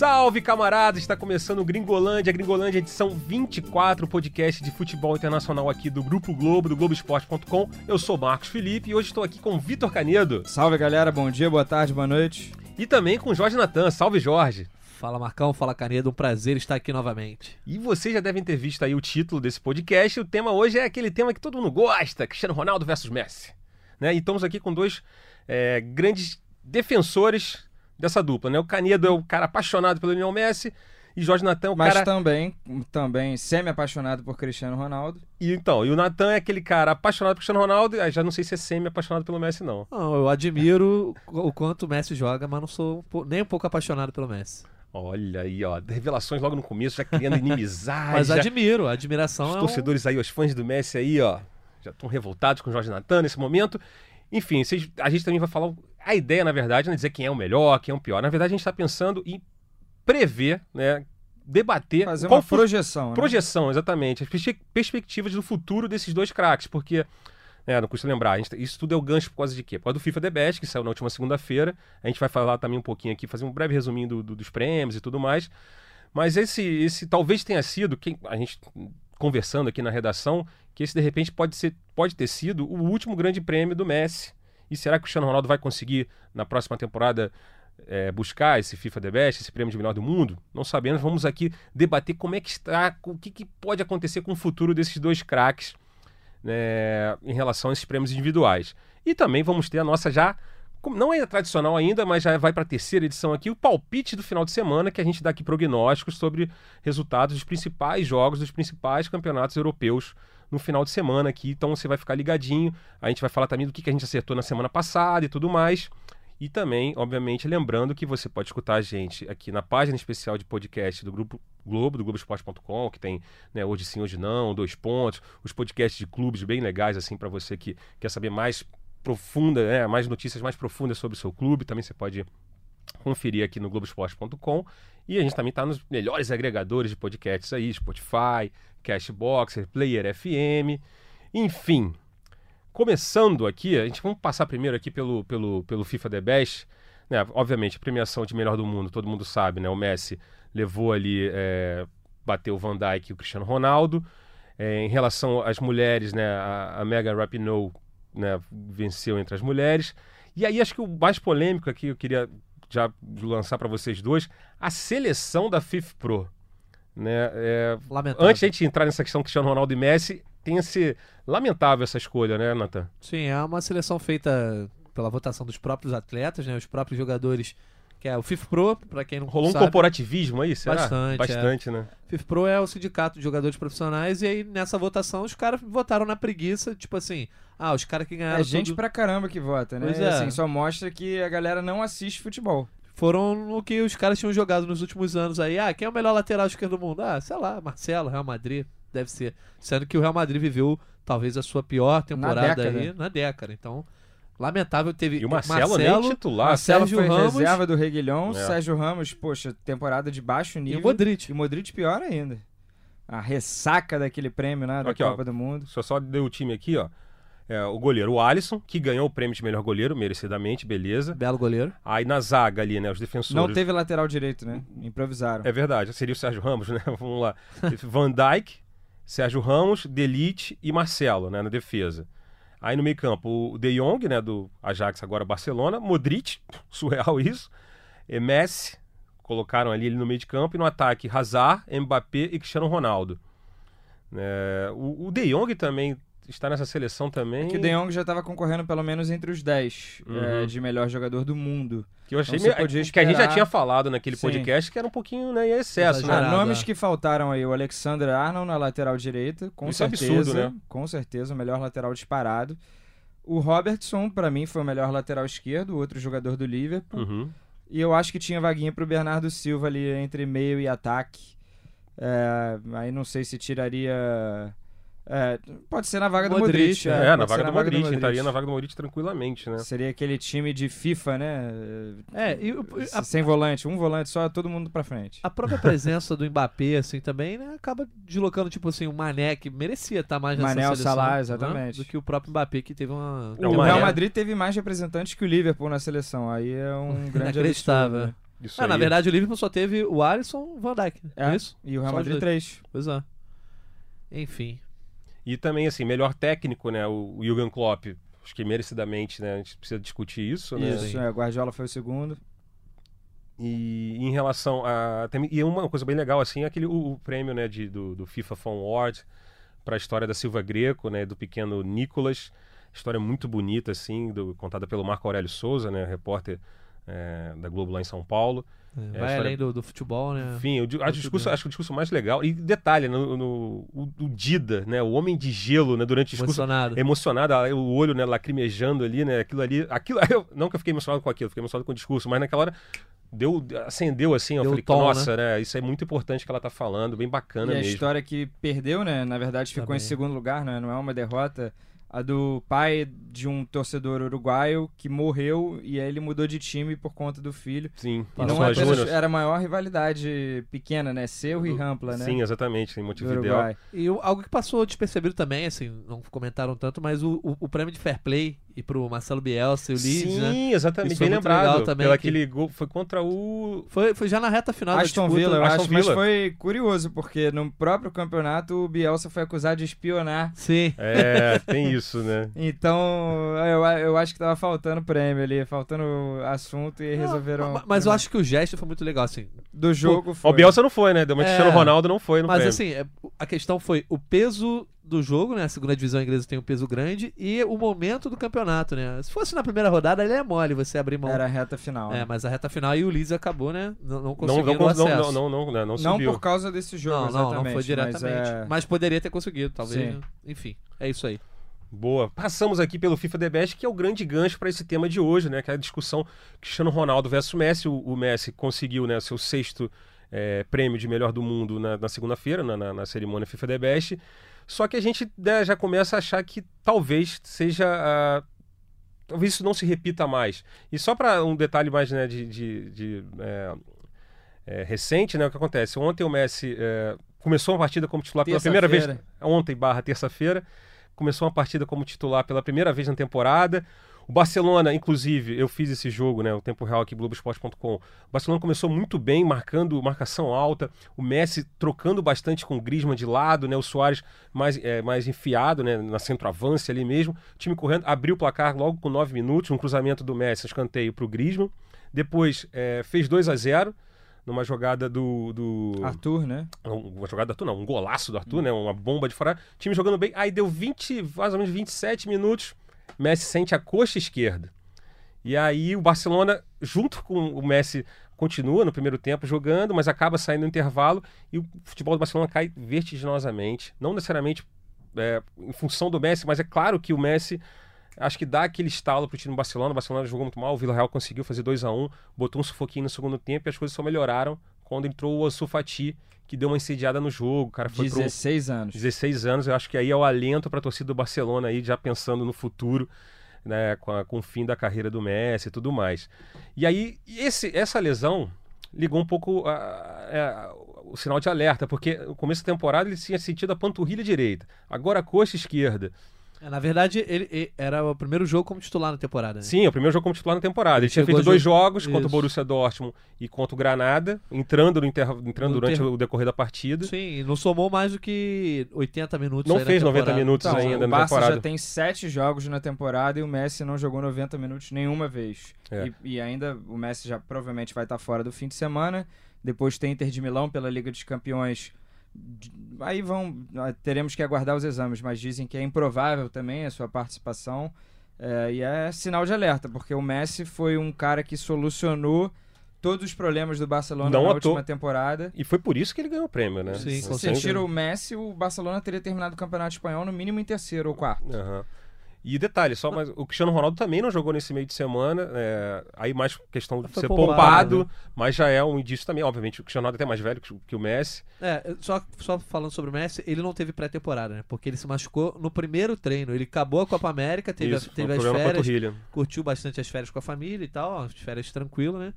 Salve camaradas, está começando o Gringolândia, Gringolândia edição 24, podcast de futebol internacional aqui do Grupo Globo, do Globoesporte.com. Eu sou Marcos Felipe e hoje estou aqui com Vitor Canedo. Salve galera, bom dia, boa tarde, boa noite. E também com Jorge Natan. Salve Jorge. Fala Marcão, fala Canedo, um prazer estar aqui novamente. E vocês já devem ter visto aí o título desse podcast. O tema hoje é aquele tema que todo mundo gosta: Cristiano Ronaldo versus Messi. Né? E estamos aqui com dois é, grandes defensores dessa dupla, né? O Canedo é o cara apaixonado pelo Lionel Messi e Jorge Natan é o Mas cara... também, também semi-apaixonado por Cristiano Ronaldo. E então, e o Natan é aquele cara apaixonado por Cristiano Ronaldo, já não sei se é semi-apaixonado pelo Messi, não. Não, eu admiro o quanto o Messi joga, mas não sou nem um pouco apaixonado pelo Messi. Olha aí, ó, revelações logo no começo, já criando inimizade. mas já... admiro, a admiração Os é um... torcedores aí, os fãs do Messi aí, ó, já estão revoltados com o Jorge Natan nesse momento. Enfim, vocês, a gente também vai falar. A ideia, na verdade, não é dizer quem é o melhor, quem é o pior. Na verdade, a gente está pensando em prever, né? Debater. Fazer qual uma projeção. Né? Projeção, exatamente. As perspectivas do futuro desses dois craques, porque. É, não custa lembrar, gente, isso tudo é o gancho por causa de quê? Por causa do FIFA The Best, que saiu na última segunda-feira. A gente vai falar também um pouquinho aqui, fazer um breve resuminho do, do, dos prêmios e tudo mais. Mas esse, esse talvez tenha sido, quem, a gente conversando aqui na redação, que esse de repente pode, ser, pode ter sido o último grande prêmio do Messi. E será que o Cristiano Ronaldo vai conseguir, na próxima temporada, é, buscar esse FIFA The Best, esse prêmio de melhor do mundo? Não sabemos. Vamos aqui debater como é que está, o que, que pode acontecer com o futuro desses dois craques né, em relação a esses prêmios individuais. E também vamos ter a nossa já não é tradicional ainda, mas já vai para a terceira edição aqui, o palpite do final de semana, que a gente dá aqui prognósticos sobre resultados dos principais jogos dos principais campeonatos europeus no final de semana aqui. Então você vai ficar ligadinho. A gente vai falar também do que a gente acertou na semana passada e tudo mais. E também, obviamente, lembrando que você pode escutar a gente aqui na página especial de podcast do Grupo Globo, do Globoesporte.com, que tem né, Hoje Sim, Hoje Não, Dois Pontos, os podcasts de clubes bem legais, assim, para você que quer saber mais profunda, né, mais notícias mais profundas sobre o seu clube, também você pode conferir aqui no Globoesporte.com. E a gente também está nos melhores agregadores de podcasts aí, Spotify, Cashboxer, Player FM, enfim. Começando aqui, a gente vamos passar primeiro aqui pelo, pelo, pelo FIFA The Best. Né, obviamente, a premiação de melhor do mundo, todo mundo sabe, né? O Messi levou ali, é, bateu o Van Dijk e o Cristiano Ronaldo. É, em relação às mulheres, né, a, a Megan Rapinoe né, venceu entre as mulheres. E aí acho que o mais polêmico aqui eu queria já lançar para vocês dois, a seleção da FIFA Pro. Né? É, antes de a gente entrar nessa questão Cristiano Ronaldo e Messi, tem esse lamentável essa escolha, né, Nathan? Sim, é uma seleção feita pela votação dos próprios atletas, né, os próprios jogadores que é o FIFA Pro, para quem não Rolou sabe, um corporativismo aí, será? Bastante, Bastante, é. né? FIFA Pro é o sindicato de jogadores profissionais e aí nessa votação os caras votaram na preguiça, tipo assim, ah, os caras que ganharam É gente tudo... pra caramba que vota, né? Pois é. Assim, só mostra que a galera não assiste futebol. Foram no que os caras tinham jogado nos últimos anos aí. Ah, quem é o melhor lateral esquerdo do mundo? Ah, sei lá, Marcelo, Real Madrid, deve ser. Sendo que o Real Madrid viveu talvez a sua pior temporada década. aí na década. Então, lamentável teve E o Marcelo, nem titular. Marcelo Sérgio foi Ramos- reserva do Reguilhão, É. Sérgio Ramos, poxa, temporada de baixo e nível. o Modric. E o Modric pior ainda. A ressaca daquele prêmio, né, da Aqui, ó. Copa do Mundo. Só só deu o time aqui, ó. É, o goleiro, o Alisson, que ganhou o prêmio de melhor goleiro, merecidamente, beleza. Belo goleiro. Aí na zaga ali, né, os defensores. Não teve lateral direito, né? Improvisaram. É verdade, seria o Sérgio Ramos, né? Vamos lá. Van Dijk, Sérgio Ramos, Delite e Marcelo, né, na defesa. Aí no meio-campo, o De Jong, né, do Ajax agora Barcelona, Modric, surreal isso. E Messi, colocaram ali ele no meio de campo e no ataque Hazard, Mbappé e Cristiano Ronaldo. É, o, o De Jong também está nessa seleção também. É que o De Jong já estava concorrendo pelo menos entre os 10 Uhum. é, de melhor jogador do mundo. Que eu achei Então você meio- podia que a gente já esperar- tinha falado naquele Sim. podcast que era um pouquinho né, em excesso, né? Nomes é. que faltaram aí, o Alexander Arnold na lateral direita, com Isso é certeza, absurdo, né? com certeza, o melhor lateral disparado. O Robertson, pra mim, foi o melhor lateral esquerdo, outro jogador do Liverpool. Uhum. E eu acho que tinha vaguinha pro Bernardo Silva ali entre meio e ataque. É, aí não sei se tiraria É, pode ser na vaga do Modric, Modric. É, pode na vaga do Modric, entraria na vaga do Modric tranquilamente, né? Seria aquele time de FIFA, né? É, e o- a, Sem volante, um volante só, todo mundo pra frente. a própria presença do Mbappé, assim, também, né, acaba deslocando, tipo assim, o Mané, que merecia estar mais nessa Mané, o seleção. Salah, né, exatamente. Do que o próprio Mbappé, que teve uma... É, o o Mané- Real Madrid teve mais representantes que o Liverpool na seleção. Aí é um grande Inacreditável. absurdo, né? Isso Ah, na verdade, o Liverpool só teve o Alisson e o Van Dijk, É, é isso? E o Real Madrid dois. 3. Pois é. Enfim. E também, assim, melhor técnico, né? O, o Jürgen Klopp. Acho que merecidamente, né? A gente precisa discutir isso, né? Isso, é, Guardiola foi o segundo. E em relação a. tem- E uma coisa bem legal, assim, é aquele, o, o prêmio né, de, do, do FIFA Phone Award para a história da Silva Greco, né? Do pequeno Nicolas. História muito bonita, assim, do- contada pelo Marco Aurélio Souza, né? Repórter é, da Globo lá em São Paulo. É, a vai história- além do, do futebol, né? Enfim, o, di- a Muito discurso, acho que o discurso mais legal. E detalhe, no, no- o, o Dida, né? O homem de gelo, né? Durante o discurso. Emocionado. Emocionado, o olho, né, lacrimejando ali, né? Aquilo ali. Aquilo, eu- não que eu fiquei emocionado com aquilo, fiquei emocionado com o discurso, mas naquela hora deu, acendeu assim, eu Deu falei, o tom, nossa, né? Isso é muito importante que ela tá falando, bem bacana e a mesmo. história que perdeu, né? Na verdade ficou Também. em segundo lugar, né? Não é uma derrota. A do pai de um torcedor uruguaio que morreu e aí ele mudou de time por conta do filho. Sim, E passou não a é apenas, era a maior rivalidade pequena, né? Seu e Rampla, né? Sim, exatamente, em Montevideo. E algo que passou despercebido também, assim, não comentaram tanto, mas o, o, o prêmio de Fair Play e pro Marcelo Bielsa e o Leeds, né? Sim, exatamente, bem lembrado. legal também pelo que- aquele gol, foi contra o. Foi, foi já na reta final Aston da disputa. Villa, eu Aston acho, mas Villa. foi curioso, porque no próprio campeonato o Bielsa foi acusado de espionar. Sim. É, tem isso, né? Então, eu, eu acho que tava faltando prêmio ali, faltando assunto e resolveram. Ma- Mas eu acho que o gesto foi muito legal, assim. Do jogo Ó, foi. O Bielsa não foi, né? Deu uma É. Cristiano Ronaldo não foi no Mas prêmio. assim, é- a questão foi o peso do jogo, né? A segunda divisão inglesa tem um peso grande e o momento do campeonato, né? Se fosse na primeira rodada, ele é mole você abrir mão. Era a reta final. É, né? mas a reta final e o Leeds acabou, né? Não, não não, conseguindo não, não, acesso. não, não, não, né? não, Não subiu. por causa desse jogo, não, não, exatamente. não foi diretamente. Mas, é- poderia ter conseguido, talvez. Sim. né? Enfim, é isso aí. Boa. Passamos aqui pelo FIFA The Best, que é o grande gancho para esse tema de hoje, né? Que é a discussão Cristiano Ronaldo versus Messi. O, o Messi conseguiu né, seu sexto eh, prêmio de melhor do mundo na, na segunda-feira, na, na, na cerimônia FIFA The Best. Só que a gente né, já começa a achar que talvez seja. ah, talvez isso não se repita mais. E só para um detalhe mais né, de, de- de, eh, eh, recente, né? O que acontece? Ontem o Messi eh, começou uma partida como titular pela primeira vez. Ontem, barra terça-feira começou uma partida como titular pela primeira vez na temporada. O Barcelona, inclusive, eu fiz esse jogo, né, o tempo real aqui, Globoesporte.com. O Barcelona começou muito bem, marcando marcação alta. O Messi trocando bastante com o Griezmann de lado, né, o Soares mais, é, mais enfiado, né, na centroavance ali mesmo. O time correndo, abriu o placar logo com 9 minutos, um cruzamento do Messi, um escanteio para o Griezmann. Depois é, fez 2 a 0 numa jogada do, do Arthur, né? um- uma jogada do Arthur, não, um golaço do Arthur, né? Uma bomba de fora. Time jogando bem. Aí deu 20, mais ou menos 27 minutos. Messi sente a coxa esquerda. E aí o Barcelona, junto com o Messi, continua no primeiro tempo jogando, mas acaba saindo no intervalo e o futebol do Barcelona cai vertiginosamente. Não necessariamente é, em função do Messi, mas é claro que o Messi acho que dá aquele estalo pro time do Barcelona. O Barcelona jogou muito mal, o Villarreal conseguiu fazer 2 a 1 botou um sufoquinho no segundo tempo e as coisas só melhoraram quando entrou o Ansu Fati, que deu uma incendiada no jogo. O cara foi pro 16 anos. 16 anos, eu acho que aí é o alento para a torcida do Barcelona aí, já pensando no futuro, né, com, a- com o fim da carreira do Messi e tudo mais. E aí, esse, essa lesão ligou um pouco a- a- o sinal de alerta, porque no começo da temporada ele tinha sentido a panturrilha direita, agora a coxa esquerda. É, na verdade, ele, ele- era o primeiro jogo como titular na temporada. né? Sim, é o primeiro jogo como titular na temporada. Ele tinha Chegou feito dois jo- jogos contra o Isso. Borussia Dortmund e contra o Granada, entrando, no interva- entrando No durante ter- o decorrer da partida. Sim, e não somou mais do que 80 minutos. Não aí na fez 90 temporada. minutos Então, ainda o na Barça temporada. já tem sete jogos na temporada e o Messi não jogou 90 minutos nenhuma vez. É. E, e ainda o Messi já provavelmente vai estar fora do fim de semana. Depois tem Inter de Milão pela Liga dos Campeões. Aí vão. ah, Teremos que aguardar os exames, mas dizem que é improvável também a sua participação. É, e é sinal de alerta, porque o Messi foi um cara que solucionou todos os problemas do Barcelona Não na última temporada. E foi por isso que ele ganhou o prêmio, né? Sim, Se você tira o Messi, o Barcelona teria terminado o Campeonato Espanhol no mínimo em terceiro ou quarto. Aham. E detalhe, só mas o Cristiano Ronaldo também não jogou nesse meio de semana. é, aí mais questão de Foi ser poupado, poupado, né? mas já é um indício também. Obviamente, o Cristiano Ronaldo é até mais velho que, o- que o Messi. É, só, só falando sobre o Messi, ele não teve pré-temporada, né? Porque ele se machucou no primeiro treino. Ele acabou a Copa América, teve, Isso, teve um as férias, curtiu bastante as férias com a família e tal, as férias tranquilo, né?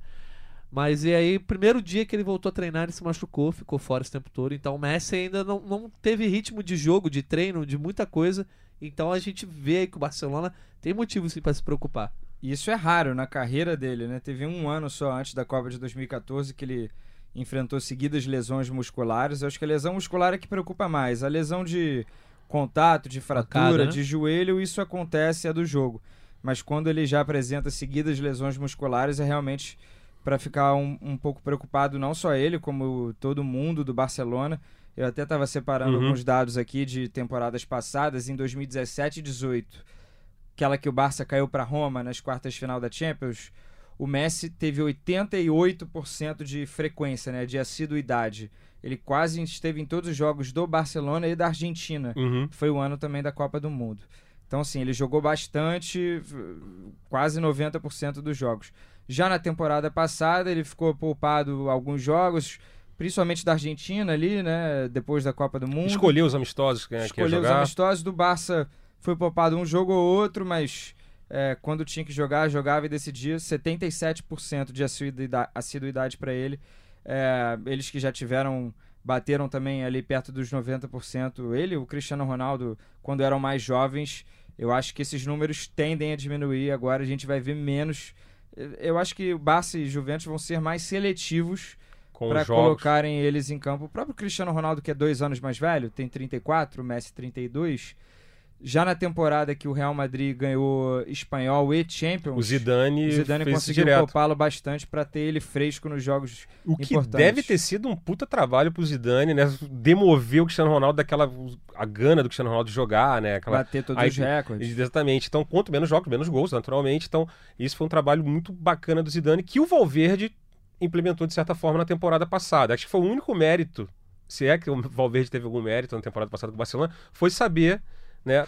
Mas e aí, primeiro dia que ele voltou a treinar, ele se machucou, ficou fora esse tempo todo. Então o Messi ainda não, não teve ritmo de jogo, de treino, de muita coisa. Então a gente vê que o Barcelona tem motivo sim para se preocupar. E isso é raro na carreira dele, né? Teve um ano só antes da Copa de 2014 que ele enfrentou seguidas lesões musculares. Eu acho que a lesão muscular é que preocupa mais. A lesão de contato, de fratura, né? de joelho, isso acontece, é do jogo. Mas quando ele já apresenta seguidas lesões musculares, é realmente para ficar um, um pouco preocupado, não só ele, como todo mundo do Barcelona. Eu até estava separando Uhum. alguns dados aqui de temporadas passadas, em 2017 e 18 aquela que o Barça caiu para Roma nas quartas de final da Champions, o Messi teve 88% de frequência, né, de assiduidade. Ele quase esteve em todos os jogos do Barcelona e da Argentina. Uhum. Foi o ano também da Copa do Mundo. Então, assim, ele jogou bastante, quase 90% dos jogos. Já na temporada passada, ele ficou poupado alguns jogos, principalmente da Argentina ali, né, depois da Copa do Mundo. Escolheu os amistosos que, que ia escolheu os jogar. amistosos do Barça foi poupado um jogo ou outro mas é, quando tinha que jogar jogava e decidia. 77% de assiduidade, assiduidade para ele. É, eles que já tiveram bateram também ali perto dos 90% ele e o Cristiano Ronaldo quando eram mais jovens eu acho que esses números tendem a diminuir. Agora a gente vai ver menos. Eu acho que o Barça e Juventus vão ser mais seletivos com para os jogos. colocarem eles em campo. O próprio Cristiano Ronaldo, que é dois anos mais velho, tem 34, o Messi 32. Já na temporada que o Real Madrid ganhou espanhol e Champions, O Zidane, o Zidane conseguiu poupá-lo bastante para ter ele fresco nos jogos. O que deve ter sido um puta trabalho pro Zidane, né? Demover o Cristiano Ronaldo daquela a gana do Cristiano Ronaldo de jogar, né? Aquela Bater todos Aí- os recordes. Exatamente. Então, quanto menos jogos, menos gols, naturalmente. Então, isso foi um trabalho muito bacana do Zidane que o Valverde implementou de certa forma na temporada passada. Acho que foi o único mérito, se é que o Valverde teve algum mérito na temporada passada com o Barcelona, foi saber, né,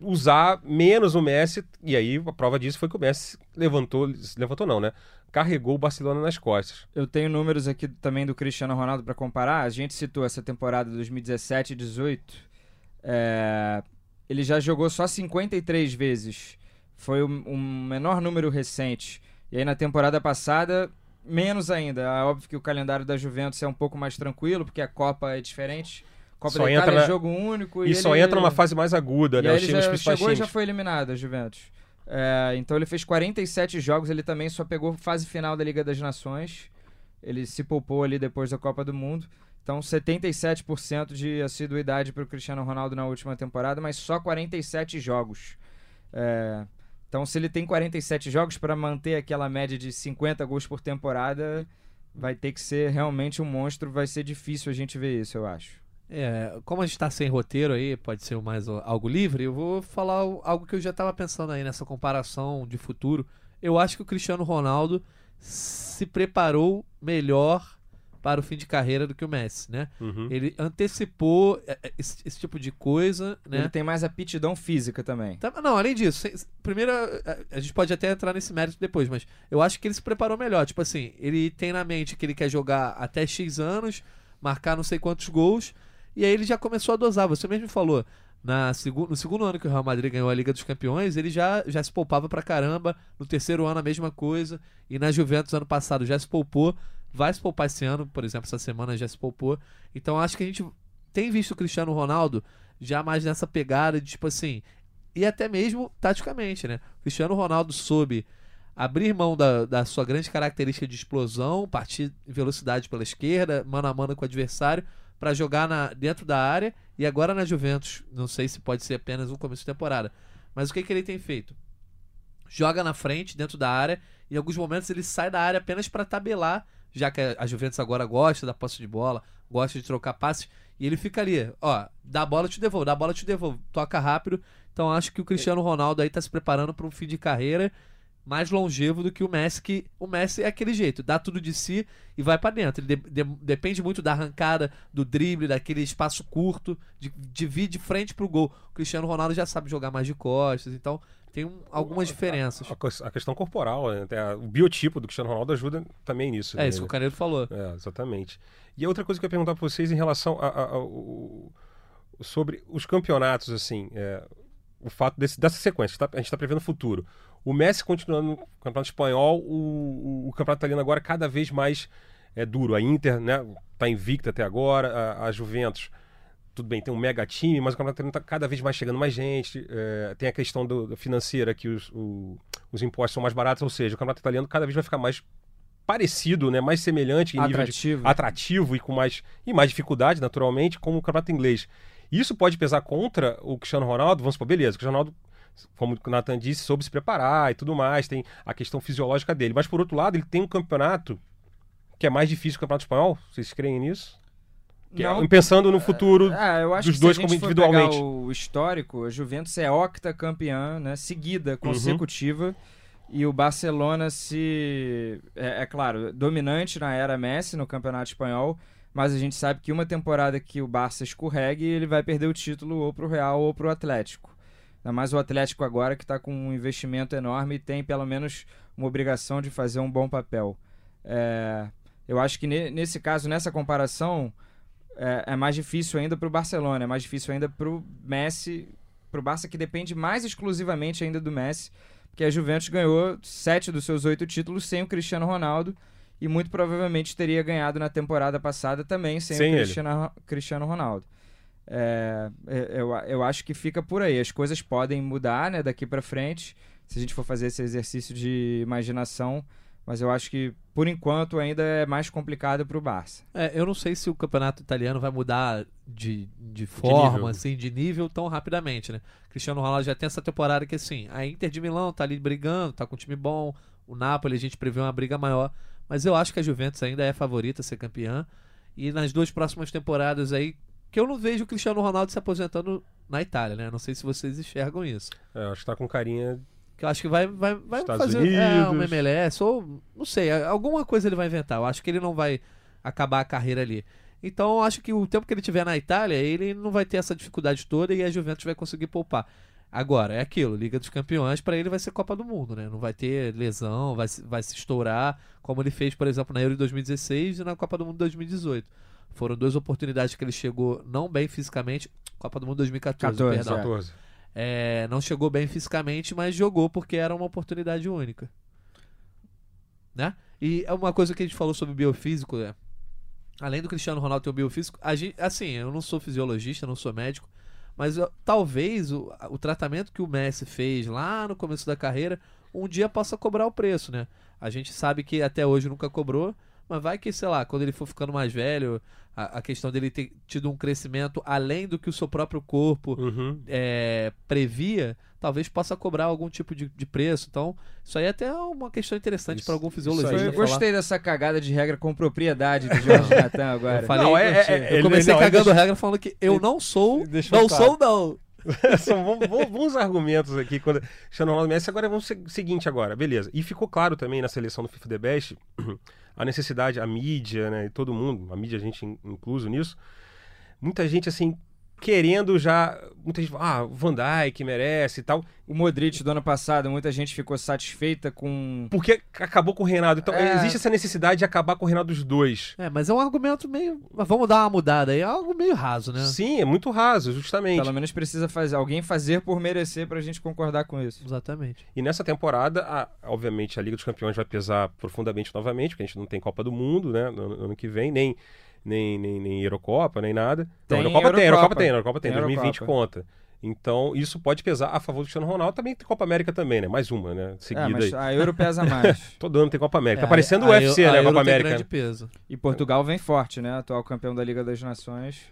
usar menos o Messi. E aí a prova disso foi que o Messi levantou, levantou não, né? Carregou o Barcelona nas costas. Eu tenho números aqui também do Cristiano Ronaldo para comparar. A gente citou essa temporada 2017 e 18. É, Ele já jogou só 53 vezes. Foi o um menor número recente. E aí na temporada passada, menos ainda. É óbvio que o calendário da Juventus é um pouco mais tranquilo, porque a Copa é diferente. Copa Só da entra Itália é na- jogo único. E, E, só ele- entra numa fase mais aguda, e né? Os times já principais chegou e já times. foi eliminado, a Juventus. É, então ele fez 47 jogos, ele também só pegou fase final da Liga das Nações. Ele se poupou ali depois da Copa do Mundo. Então 77% de assiduidade para o Cristiano Ronaldo na última temporada, mas só 47 jogos. É, então se ele tem 47 jogos para manter aquela média de 50 gols por temporada, vai ter que ser realmente um monstro. Vai ser difícil a gente ver isso, eu acho. É, como a gente tá sem roteiro aí, pode ser mais algo livre, eu vou falar algo que eu já tava pensando aí nessa comparação de futuro. Eu acho que o Cristiano Ronaldo se preparou melhor para o fim de carreira do que o Messi, né? Uhum. Ele antecipou é, é, esse, esse tipo de coisa, né? Ele tem mais aptidão física também. Tá, não, além disso, primeiro a, a gente pode até entrar nesse mérito depois, mas eu acho que ele se preparou melhor. Tipo assim, ele tem na mente que ele quer jogar até X anos, marcar não sei quantos gols, e aí ele já começou a dosar. Você mesmo falou, na segu no segundo ano que o Real Madrid ganhou a Liga dos Campeões, ele já, já se poupava pra caramba. No terceiro ano, a mesma coisa. E na Juventus, ano passado, já se poupou. Vai se poupar esse ano, por exemplo, essa semana já se poupou. Então acho que a gente tem visto o Cristiano Ronaldo já mais nessa pegada de tipo assim. E até mesmo taticamente, né? O Cristiano Ronaldo soube abrir mão da, da sua grande característica de explosão, partir em velocidade pela esquerda, mano a mano com o adversário, para jogar na, dentro da área. E agora na Juventus, não sei se pode ser apenas um começo de temporada, mas o que, que ele tem feito? Joga na frente, dentro da área, e em alguns momentos ele sai da área apenas para tabelar, já que a Juventus agora gosta da posse de bola, gosta de trocar passes, e ele fica ali, ó, dá a bola, te devolvo, dá a bola, te devolvo, toca rápido. Então acho que o Cristiano Ronaldo aí tá se preparando para um fim de carreira mais longevo do que o Messi, que o Messi é aquele jeito, dá tudo de si e vai pra dentro. Ele de- de- depende muito da arrancada, do drible, daquele espaço curto, de, de vir de frente pro gol. O Cristiano Ronaldo já sabe jogar mais de costas, então tem um- algumas diferenças. A, ques- a questão corporal, né? A- o biotipo do Cristiano Ronaldo ajuda também nisso. É né? isso que o Canedo falou. É, exatamente. E a outra coisa que eu ia perguntar para vocês em relação a, a- a- o- sobre os campeonatos, assim, é, o fato desse- dessa sequência, tá- a gente está prevendo o futuro. O Messi continuando no campeonato espanhol, o, o- o campeonato italiano agora cada vez mais é duro. A Inter, né, tá invicta até agora, a, a Juventus, tudo bem, tem um mega time, mas o campeonato está cada vez mais chegando mais gente. é, tem a questão do, financeira que os, o- os impostos são mais baratos, ou seja, o campeonato italiano cada vez vai ficar mais parecido, né, mais semelhante em nível de Atrativo. atrativo e com mais e mais dificuldade, naturalmente, como o campeonato inglês. Isso pode pesar contra o Cristiano Ronaldo, vamos supor, beleza, o Cristiano Ronaldo, como o Nathan disse, soube se preparar e tudo mais, tem a questão fisiológica dele. Mas por outro lado, ele tem um campeonato que é mais difícil que o campeonato espanhol. Vocês creem nisso? É- Não, pensando no futuro. Ah, eu acho dos dois como individualmente. o histórico, a Juventus é octacampeã, né, seguida, Uhum. consecutiva, e o Barcelona se é, é claro, dominante na era Messi no Campeonato Espanhol, mas a gente sabe que uma temporada que o Barça escorregue, ele vai perder o título ou pro Real ou pro Atlético. Ainda mais o Atlético agora que está com um investimento enorme e tem pelo menos uma obrigação de fazer um bom papel. É, eu acho que ne- nesse caso, nessa comparação, é, é mais difícil ainda para o Barcelona, é mais difícil ainda para o Messi, para o Barça que depende mais exclusivamente ainda do Messi, porque a Juventus ganhou sete dos seus oito títulos sem o Cristiano Ronaldo e muito provavelmente teria ganhado na temporada passada também sem, Sem o. Cristiano, Cristiano Ronaldo. É, é, eu, eu acho que fica por aí. As coisas podem mudar né, daqui para frente, se a gente for fazer esse exercício de imaginação, mas eu acho que por enquanto ainda é mais complicado para o Barça. É, eu não sei se o campeonato italiano vai mudar de, de forma, nível. assim, de nível tão rapidamente, né? Cristiano Ronaldo já tem essa temporada que, assim, a Inter de Milão tá ali brigando, tá com um time bom, o Napoli a gente prevê uma briga maior, mas eu acho que a Juventus ainda é favorita a ser campeã, e nas duas próximas temporadas aí, que eu não vejo o Cristiano Ronaldo se aposentando na Itália, né? Não sei se vocês enxergam isso. É, acho que tá com carinha. Que eu acho que vai, vai, vai Estados fazer é, Unidos. uma MLS, ou não sei, alguma coisa ele vai inventar. Eu acho que ele não vai acabar a carreira ali. Então eu acho que o tempo que ele tiver na Itália, ele não vai ter essa dificuldade toda e a Juventus vai conseguir poupar. Agora, é aquilo, Liga dos Campeões, para ele vai ser Copa do Mundo, né? Não vai ter lesão, vai, se- vai se estourar, como ele fez, por exemplo, na Euro de 2016 e na Copa do Mundo de 2018. Foram duas oportunidades que ele chegou não bem fisicamente. Copa do Mundo 2014, 14, perdão. 14. É, não chegou bem fisicamente, mas jogou porque era uma oportunidade única. Né? E é uma coisa que a gente falou sobre biofísico, é, além do Cristiano Ronaldo ter o biofísico, gente, assim, eu não sou fisiologista, não sou médico, mas eu- talvez o, o tratamento que o Messi fez lá no começo da carreira um dia possa cobrar o preço, né? A gente sabe que até hoje nunca cobrou, mas vai que, sei lá, quando ele for ficando mais velho, a, a questão dele ter tido um crescimento além do que o seu próprio corpo Uhum. é, previa, talvez possa cobrar algum tipo de, de preço. Então, isso aí é até uma questão interessante para algum fisiologista. Eu falar. gostei dessa cagada de regra com propriedade do Jorge Natan agora. Eu falei, Não, é- é- eu ele- comecei não, cagando deixa- regra falando que eu não sou, não falar. sou não. São bons, argumentos aqui quando Cristiano Ronaldo e Messi. Agora vamos ser seguinte agora, beleza. E ficou claro também na seleção do FIFA The Best a necessidade, a mídia, né, e todo mundo, a mídia a gente in- incluso nisso, muita gente assim querendo já, muita gente, ah, o Van Dijk merece e tal, O Modric do ano passado, muita gente ficou satisfeita com. porque acabou com o Reinado. Então É. existe essa necessidade de acabar com o Reinado dos dois. É, mas é um argumento meio. Vamos dar uma mudada aí. É algo meio raso, né? Sim, é muito raso, justamente. Pelo menos precisa fazer alguém fazer por merecer pra gente concordar com isso. Exatamente. E nessa temporada, a- obviamente, a Liga dos Campeões vai pesar profundamente novamente, porque a gente não tem Copa do Mundo, né? No, no ano que vem, nem, nem, nem, nem Eurocopa, nem nada. Tem não, Eurocopa tem, Eurocopa. Eurocopa tem, Eurocopa tem, Tem 2020 Eurocopa. conta. Então, isso pode pesar a favor do Cristiano Ronaldo. Também tem Copa América também, né? Mais uma, né? Seguida É, mas aí. a Euro pesa mais. Todo ano tem Copa América. É, tá parecendo a- o a UFC, Eu- né? a A Copa América. grande peso. E Portugal vem forte, né? Atual campeão da Liga das Nações.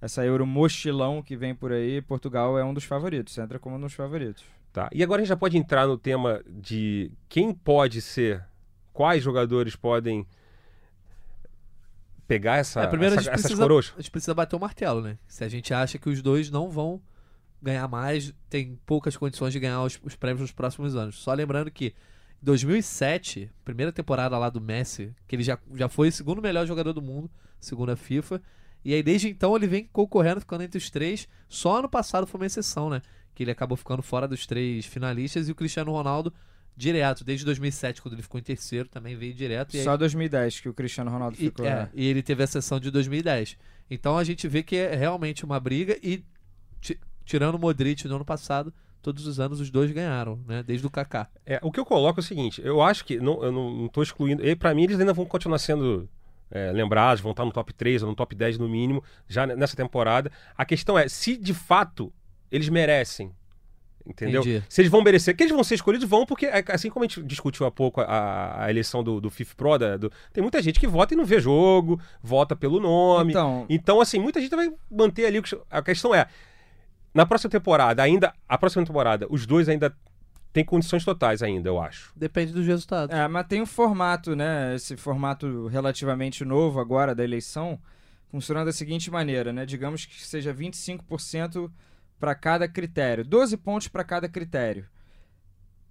Essa Euro mochilão que vem por aí, Portugal é um dos favoritos. Entra como um dos favoritos. Tá. E agora a gente já pode entrar no tema de quem pode ser, quais jogadores podem pegar essa, É, primeiro a essa- gente essas precisa- coroas. A gente precisa bater o martelo, né? Se a gente acha que os dois não vão ganhar mais, tem poucas condições de ganhar os, os prêmios nos próximos anos. Só lembrando que 2007, primeira temporada lá do Messi, que ele já, já foi o segundo melhor jogador do mundo, segundo a FIFA. E aí desde então ele vem concorrendo, ficando entre os três. Só ano passado foi uma exceção, né? Que ele acabou ficando fora dos três finalistas e o Cristiano Ronaldo direto, desde 2007, quando ele ficou em terceiro, também veio direto. E Só aí, 2010 que o Cristiano Ronaldo e, ficou. é, né? e ele teve a sessão de 2010. Então a gente vê que é realmente uma briga e ti- tirando o Modric no ano passado, todos os anos os dois ganharam, né? Desde o Kaká. É, o que eu coloco é o seguinte, eu acho que, não, eu não, tô excluindo, e pra mim eles ainda vão continuar sendo é, lembrados, vão estar no top 3 ou no top 10 no mínimo, já ne- nessa temporada. A questão é, se de fato eles merecem, entendeu? Entendi. Se eles vão merecer, que eles vão ser escolhidos, vão, porque é, assim como a gente discutiu há pouco a, a eleição do, do FIFA Pro, da- do- tem muita gente que vota e não vê jogo, vota pelo nome, Então, então, assim, muita gente vai manter ali. o que- A questão é, na próxima temporada, ainda. A próxima temporada, os dois ainda têm condições totais ainda, eu acho. Depende dos resultados. É, mas tem um formato, né? Esse formato relativamente novo agora da eleição, funciona da seguinte maneira, né? Digamos que seja 25% para cada critério, 12 pontos para cada critério.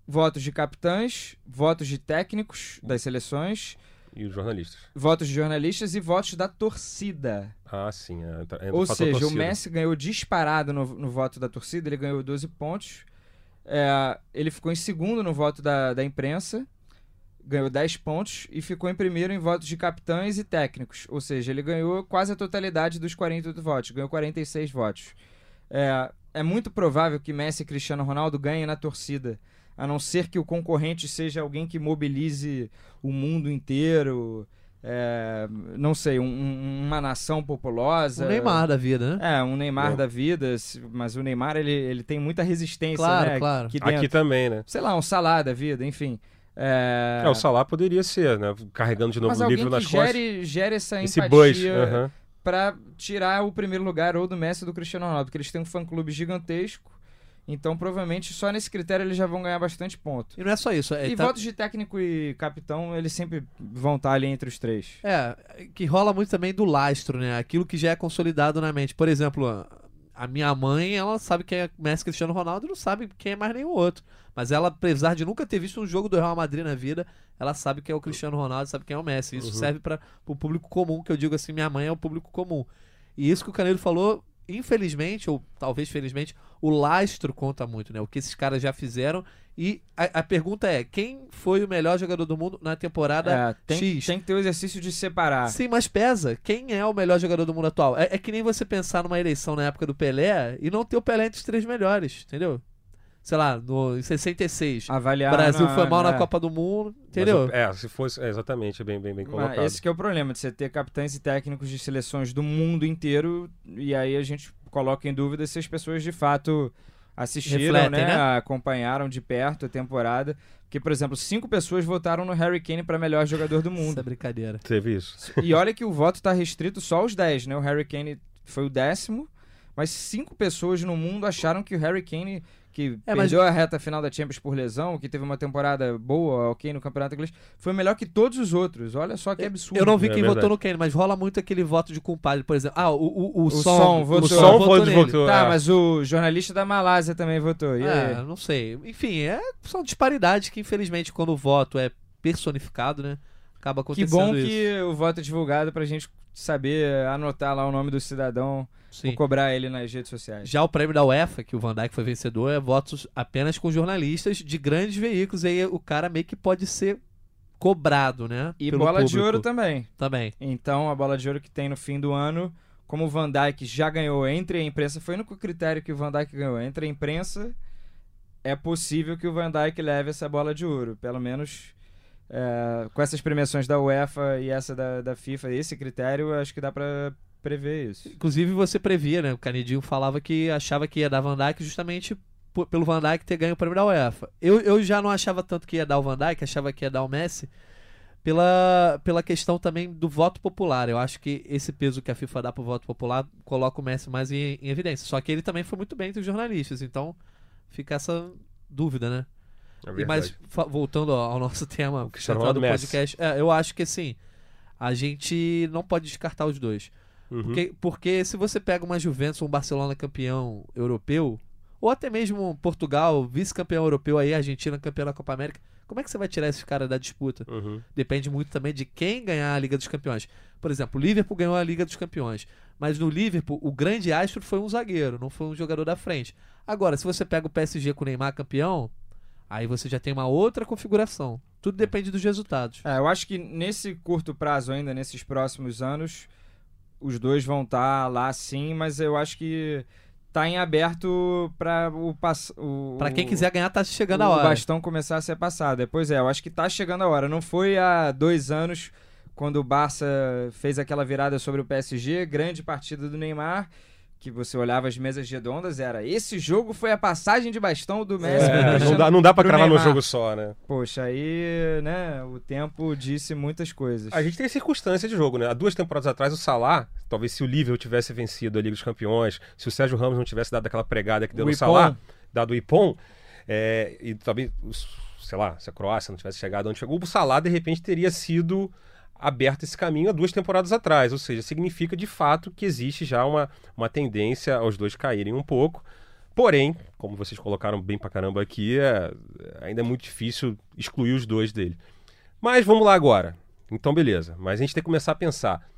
Votos de capitães, votos de técnicos das seleções, E os jornalistas. votos de jornalistas e votos da torcida. Ah, sim. É, entra- entra Ou seja, o. Messi ganhou disparado no, no voto da torcida, ele ganhou 12 pontos. É, ele ficou em segundo no voto da, da imprensa, ganhou 10 pontos, e ficou em primeiro em votos de capitães e técnicos. Ou seja, ele ganhou quase a totalidade dos 48 votos, ganhou 46 votos. É, é muito provável que Messi e Cristiano Ronaldo ganhem na torcida, a não ser que o concorrente seja alguém que mobilize o mundo inteiro. é, não sei, um- um- uma nação populosa. O Neymar da vida, né? É, um Neymar É. da vida, mas o Neymar ele, ele tem muita resistência, Claro, né? claro. Aqui Aqui também, né? Sei lá, um Salah da vida, enfim. É, É, o Salah poderia ser, né? Carregando de novo mas o livro que nas costas. gere, gere essa Esse empatia buzz. aham. Pra tirar o primeiro lugar ou do Messi ou do Cristiano Ronaldo, porque eles têm um fã-clube gigantesco, então provavelmente só nesse critério eles já vão ganhar bastante ponto. E não é só isso. É, e tá- votos de técnico e capitão, eles sempre vão estar ali entre os três. É, que rola muito também do lastro, né? Aquilo que já é consolidado na mente. Por exemplo, a- minha mãe, ela sabe quem é Messi Cristiano Ronaldo e não sabe quem é mais nenhum outro. Mas ela, apesar de nunca ter visto um jogo do Real Madrid na vida, ela sabe quem é o Cristiano Ronaldo, sabe quem é o Messi. Isso Uhum. serve para o público comum, que eu digo assim, minha mãe é o público comum. E isso que o Caneiro falou, infelizmente, ou talvez felizmente, o lastro conta muito, né? O que esses caras já fizeram. E a, a pergunta é: quem foi o melhor jogador do mundo na temporada É, tem, X? tem que ter o exercício de separar. Sim, mas pesa. Quem é o melhor jogador do mundo atual? É, é que nem você pensar numa eleição na época do Pelé e não ter o Pelé entre os três melhores, entendeu? Sei lá, no, em 66. Avaliar O Brasil na- foi mal na é. Copa do Mundo, Mas entendeu? o- é, se fosse. é, exatamente, é bem, bem, bem Mas colocado. esse que é o problema, de você ter capitães e técnicos de seleções do mundo inteiro, e aí a gente coloca em dúvida se as pessoas de fato assistiram, Refletem, né, né? acompanharam de perto a temporada. Porque, por exemplo, cinco pessoas votaram no Harry Kane para melhor jogador do Essa mundo. é brincadeira. Teve isso. e olha que o voto tá restrito só aos 10, né? O Harry Kane foi o décimo, mas cinco pessoas no mundo acharam que o Harry Kane, que É, mas- perdeu a reta final da Champions por lesão, que teve uma temporada boa, ok, no Campeonato Inglês, foi melhor que todos os outros. Olha só que absurdo. Eu não vi É quem verdade. votou no Kane, mas rola muito aquele voto de compadre, por exemplo. Ah, o, o, o, O som, Som votou. o som votou votou- nele. votou. Tá, É. mas o jornalista da Malásia também votou. E aí? É, não sei. Enfim, é, são disparidades que, infelizmente, quando o voto é personificado, né? Acaba que acontecendo bom isso. que o voto é divulgado pra gente saber anotar lá o nome do cidadão Sim. ou cobrar ele nas redes sociais. Já o prêmio da UEFA, que o Van Dijk foi vencedor, é votos apenas com jornalistas de grandes veículos. Aí o cara meio que pode ser cobrado, né? E bola de público. ouro também. também. Então, a bola de ouro que tem no fim do ano, como o Van Dijk já ganhou entre a imprensa, foi o único critério que o Van Dijk ganhou entre a imprensa, é possível que o Van Dijk leve essa bola de ouro. Pelo menos é, com essas premiações da UEFA e essa da, da FIFA, esse critério, acho que dá pra prever isso. Inclusive você previa, né? O Canidinho falava que achava que ia dar Van Dijk justamente pelo Van Dijk ter ganho o prêmio da UEFA. Eu, eu já não achava tanto que ia dar o Van Dijk, achava que ia dar o Messi pela, pela questão também do voto popular. Eu acho que esse peso que a FIFA dá pro voto popular coloca o Messi mais em, em evidência. Só que ele também foi muito bem entre os jornalistas, então fica essa dúvida, né? É E mas voltando ao nosso tema O central do Messi. podcast, é, eu acho que assim, a gente não pode descartar os dois. Uhum. Porque, porque se você pega uma Juventus ou um Barcelona campeão europeu, ou até mesmo Portugal, vice-campeão europeu aí, Argentina campeão da Copa América. Como é que você vai tirar esses caras da disputa? Uhum. Depende muito também de quem ganhar a Liga dos Campeões. Por exemplo, o Liverpool ganhou a Liga dos Campeões. Mas no Liverpool, o grande astro foi um zagueiro, não foi um jogador da frente. Agora, se você pega o PSG com o Neymar campeão, aí você já tem uma outra configuração. Tudo depende dos resultados. É, eu acho que nesse curto prazo ainda, nesses próximos anos, os dois vão estar lá sim, mas eu acho que tá em aberto para o, o Pra quem o- quiser ganhar, tá chegando o a hora. bastão começar a ser passado. Pois é, eu acho que tá chegando a hora. Não foi há dois anos quando o Barça fez aquela virada sobre o PSG, grande partida do Neymar, que você olhava as mesas redondas, era esse jogo foi a passagem de bastão do Messi. É, não dá, não dá pra pro cravar no Neymar. jogo só, né? Poxa, aí, né, o tempo disse muitas coisas. A gente tem circunstância de jogo, né? Há duas temporadas atrás, o Salah, talvez se o Liverpool tivesse vencido a Liga dos Campeões, se o Sérgio Ramos não tivesse dado aquela pregada que deu O no Ipon. Salah, dado o Ipon, é, e talvez, sei lá, se a Croácia não tivesse chegado onde chegou, o Salah, de repente, teria sido aberto esse caminho há duas temporadas atrás. Ou seja, significa de fato que existe já uma, uma tendência aos dois caírem um pouco. Porém, como vocês colocaram bem pra caramba aqui, é- ainda é muito difícil excluir os dois dele. Mas vamos lá agora. Então, beleza. Mas a gente tem que começar a pensar.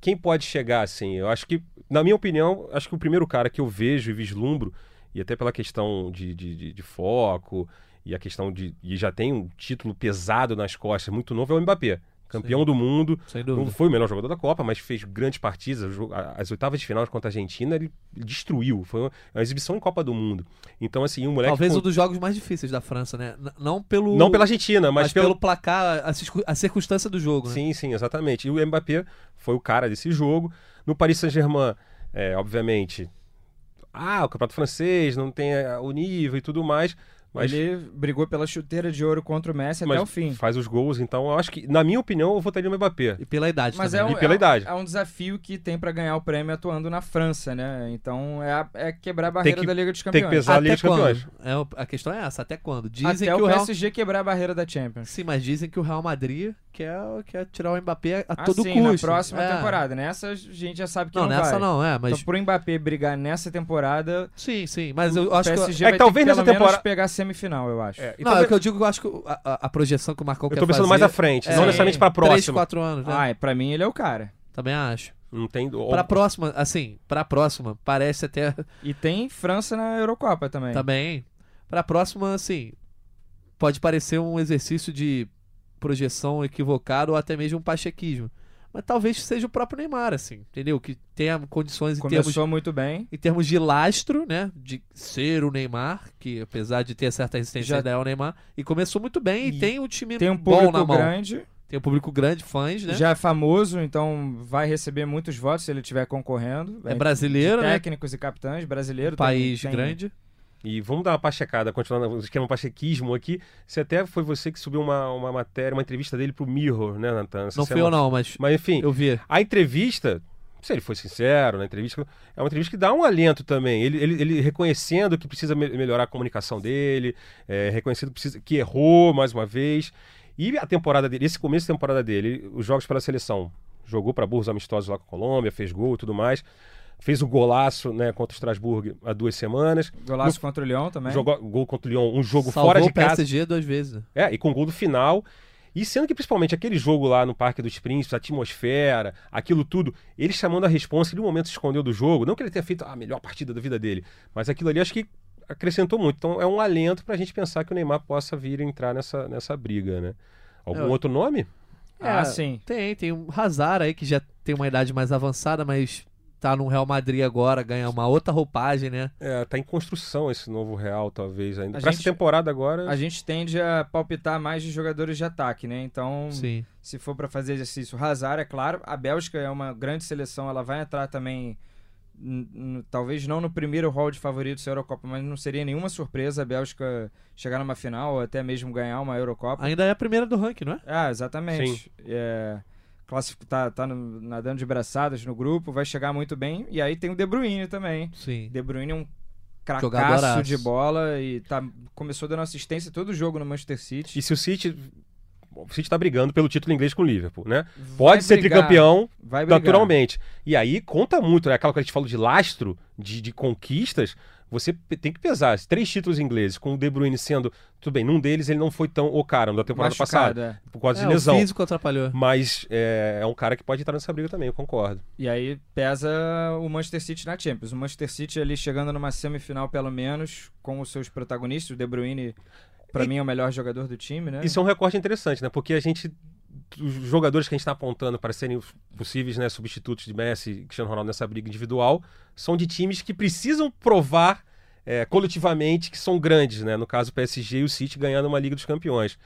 Quem pode chegar assim? Eu acho que, na minha opinião, acho que o primeiro cara que eu vejo e vislumbro, e até pela questão de, de, de- de foco, e a questão de. E já tem um título pesado nas costas, muito novo, é o Mbappé. Campeão Sim. do mundo, não foi o melhor jogador da Copa, mas fez grandes partidas. As oitavas de final contra a Argentina, ele destruiu. Foi uma, uma exibição em Copa do Mundo. Então, assim, um moleque. Talvez com- um dos jogos mais difíceis da França, né? N- não pelo. Não pela Argentina, mas, mas, pelo... placar, a, a circunstância do jogo, né? Sim, sim, exatamente. E o Mbappé foi o cara desse jogo. No Paris Saint-Germain, é, obviamente. Ah, o campeonato francês não tem é, o nível e tudo mais. Mas, Ele brigou pela chuteira de ouro contra o Messi mas até o fim. faz os gols, então eu acho que, na minha opinião, eu votaria no Mbappé. E pela idade Mas é também. um, E pela é, um- idade. é um desafio que tem pra ganhar o prêmio atuando na França, né? Então é, a- é quebrar a barreira que- da Liga dos tem que Campeões. pesar a Liga Até dos quando? Campeões. É, a questão é essa, até quando? Dizem Até que o o Real... PSG quebrar a barreira da Champions. Sim, mas dizem que o Real Madrid quer, quer tirar o Mbappé a Ah, todo sim, custo. na próxima É. temporada. Nessa a gente já sabe que Não, não, nessa vai. não, é, mas... Então pro Mbappé brigar nessa temporada, Sim, sim, mas eu o acho que... PSG É vai que ter talvez que pelo nessa menos temporada- pegar a semifinal, eu acho. É, Não, talvez- é o que eu digo que eu acho que a, a- a projeção que o Marcão eu quer tô pensando fazer... mais à frente, é, não necessariamente pra Três, próxima. quatro anos, né? Ah, e pra mim ele é o cara. Também acho. Não tem. Pra próxima, assim, pra próxima, parece até E tem França na Eurocopa também. também. Pra próxima, assim, pode parecer um exercício de projeção equivocado ou até mesmo um pachequismo. Mas talvez seja o próprio Neymar, assim, entendeu? Que tenha condições em termos, Começou muito bem. em termos de lastro, né? De ser o Neymar, que apesar de ter certa resistência ainda é o Neymar. E começou muito bem e, E tem um time Tem um bom público na mão. grande. Tem um público grande, fãs, né? Já é famoso, então vai receber muitos votos se ele estiver concorrendo. é brasileiro, né? técnicos e capitães, brasileiro. tem- País tem- grande. E vamos dar uma pachecada, continuando o esquema pachequismo aqui. Se até foi você que subiu uma, uma matéria, uma entrevista dele pro Mirror, né, Natan? Não fui eu não, mas Mas enfim, eu vi. a entrevista, se ele foi sincero na entrevista, é uma entrevista que dá um alento também. Ele, ele, ele reconhecendo que precisa me- melhorar a comunicação dele, é, reconhecendo que, precisa, que errou mais uma vez. E a temporada dele, esse começo de temporada dele, os jogos pela seleção. Jogou para burros amistosos lá com a Colômbia, fez gol e tudo mais. Fez o golaço né, contra o Strasbourg há duas semanas. Golaço contra o Lyon também. Jogou gol contra o Lyon, um jogo Salvou fora de o casa. PSG duas vezes. É, e com gol do final. E sendo que principalmente aquele jogo lá no Parque dos Príncipes, a atmosfera, aquilo tudo, ele chamando a responsa, ele um momento se escondeu do jogo. Não que ele tenha feito a melhor partida da vida dele, mas aquilo ali acho que acrescentou muito. Então é um alento pra gente pensar que o Neymar possa vir a entrar nessa, nessa briga, né? Algum É. outro nome? Ah, É, sim. Tem, tem um Hazard aí que já tem uma idade mais avançada, mas tá no Real Madrid agora, ganha uma outra roupagem, né? É, tá em construção esse novo Real, talvez ainda. A Pra gente- essa temporada agora. A gente tende a palpitar mais de jogadores de ataque, né? Então, Sim. se for pra fazer exercício, Hazard, é claro. A Bélgica é uma grande seleção, ela vai entrar também, talvez não no primeiro hall de favoritos da Eurocopa, mas não seria nenhuma surpresa a Bélgica chegar numa final ou até mesmo ganhar uma Eurocopa. Ainda é a primeira do ranking, não é? Ah, exatamente. É, classific- tá, tá no- nadando de braçadas no grupo, vai chegar muito bem. E aí tem o De Bruyne também. Sim. De Bruyne é um cracaço de bola e tá, começou dando assistência todo jogo no Manchester City. E se o City. O City tá brigando pelo título inglês com o Liverpool, né? Vai Pode ser brigar, tricampeão, Vai brigar. naturalmente. E aí conta muito, né? Aquela que a gente falou de lastro, de, de conquistas, você tem que pesar. Três títulos ingleses, com o De Bruyne sendo. Tudo bem, num deles ele não foi tão o cara da temporada Machucado, passada, é. por causa É, de o lesão. físico atrapalhou. Mas é, é um cara que pode entrar nessa briga também, eu concordo. E aí pesa o Manchester City na Champions. O Manchester City ali chegando numa semifinal, pelo menos, com os seus protagonistas. O De Bruyne, pra E- mim, é o melhor jogador do time, né? Isso é um recorte interessante, né? Porque a gente. Os jogadores que a gente está apontando para serem os possíveis né, substitutos de Messi e Cristiano Ronaldo nessa briga individual são de times que precisam provar é, coletivamente que são grandes, né? No caso, o PSG e o City ganhando uma Liga dos Campeões.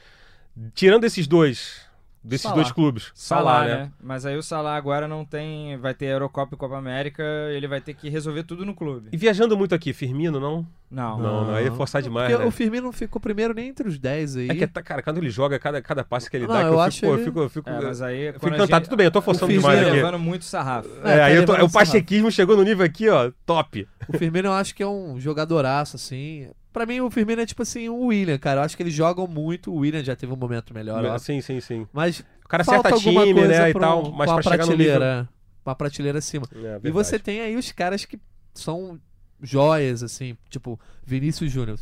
Tirando esses dois, desses Salah. dois clubes, Salah, Salah, né? Mas aí o Salah agora não tem. Vai ter Eurocopa e Copa América, ele vai ter que resolver tudo no clube. E viajando muito aqui, Firmino, não? Não. Não, não, aí é forçar demais, Porque né? o Firmino não ficou primeiro nem entre os 10 aí. É que, tá- cara, quando ele joga, cada, cada passe que ele Não, dá, que eu eu, acho fico, pô, eu ele- fico, eu fico, É, mas aí. eu fico encantado. gente- Tudo bem, eu tô o forçando Firmino demais tá aqui. levando muito sarrafo. É, É, tá aí eu tô- levando o pachequismo chegou no nível aqui, ó, top. O Firmino eu acho que é um jogadoraço, assim. Pra mim, o Firmino é tipo assim, o William, cara. Eu acho que eles jogam muito. O William já teve um momento melhor, ó. Sim, sim, sim. Mas O cara falta acerta alguma time, coisa né, e pra tal, mas pra pra chegar no nível... prateleira. Uma prateleira acima. É, E você tem aí os caras que são joias, assim, tipo Vinícius Júnior.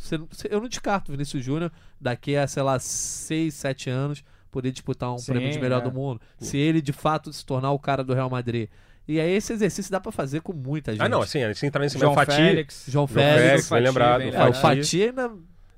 Eu não descarto o Vinícius Júnior daqui a, sei lá, 6, 7 anos poder disputar um Sim, prêmio de melhor é. do mundo. Se ele de fato se tornar o cara do Real Madrid. E aí esse exercício dá pra fazer com muita gente. Ah, não, assim, sem entrar nesse João mesmo Fati, Félix. João João Félix. Félix, bem lembrado. É, o. Fati ainda.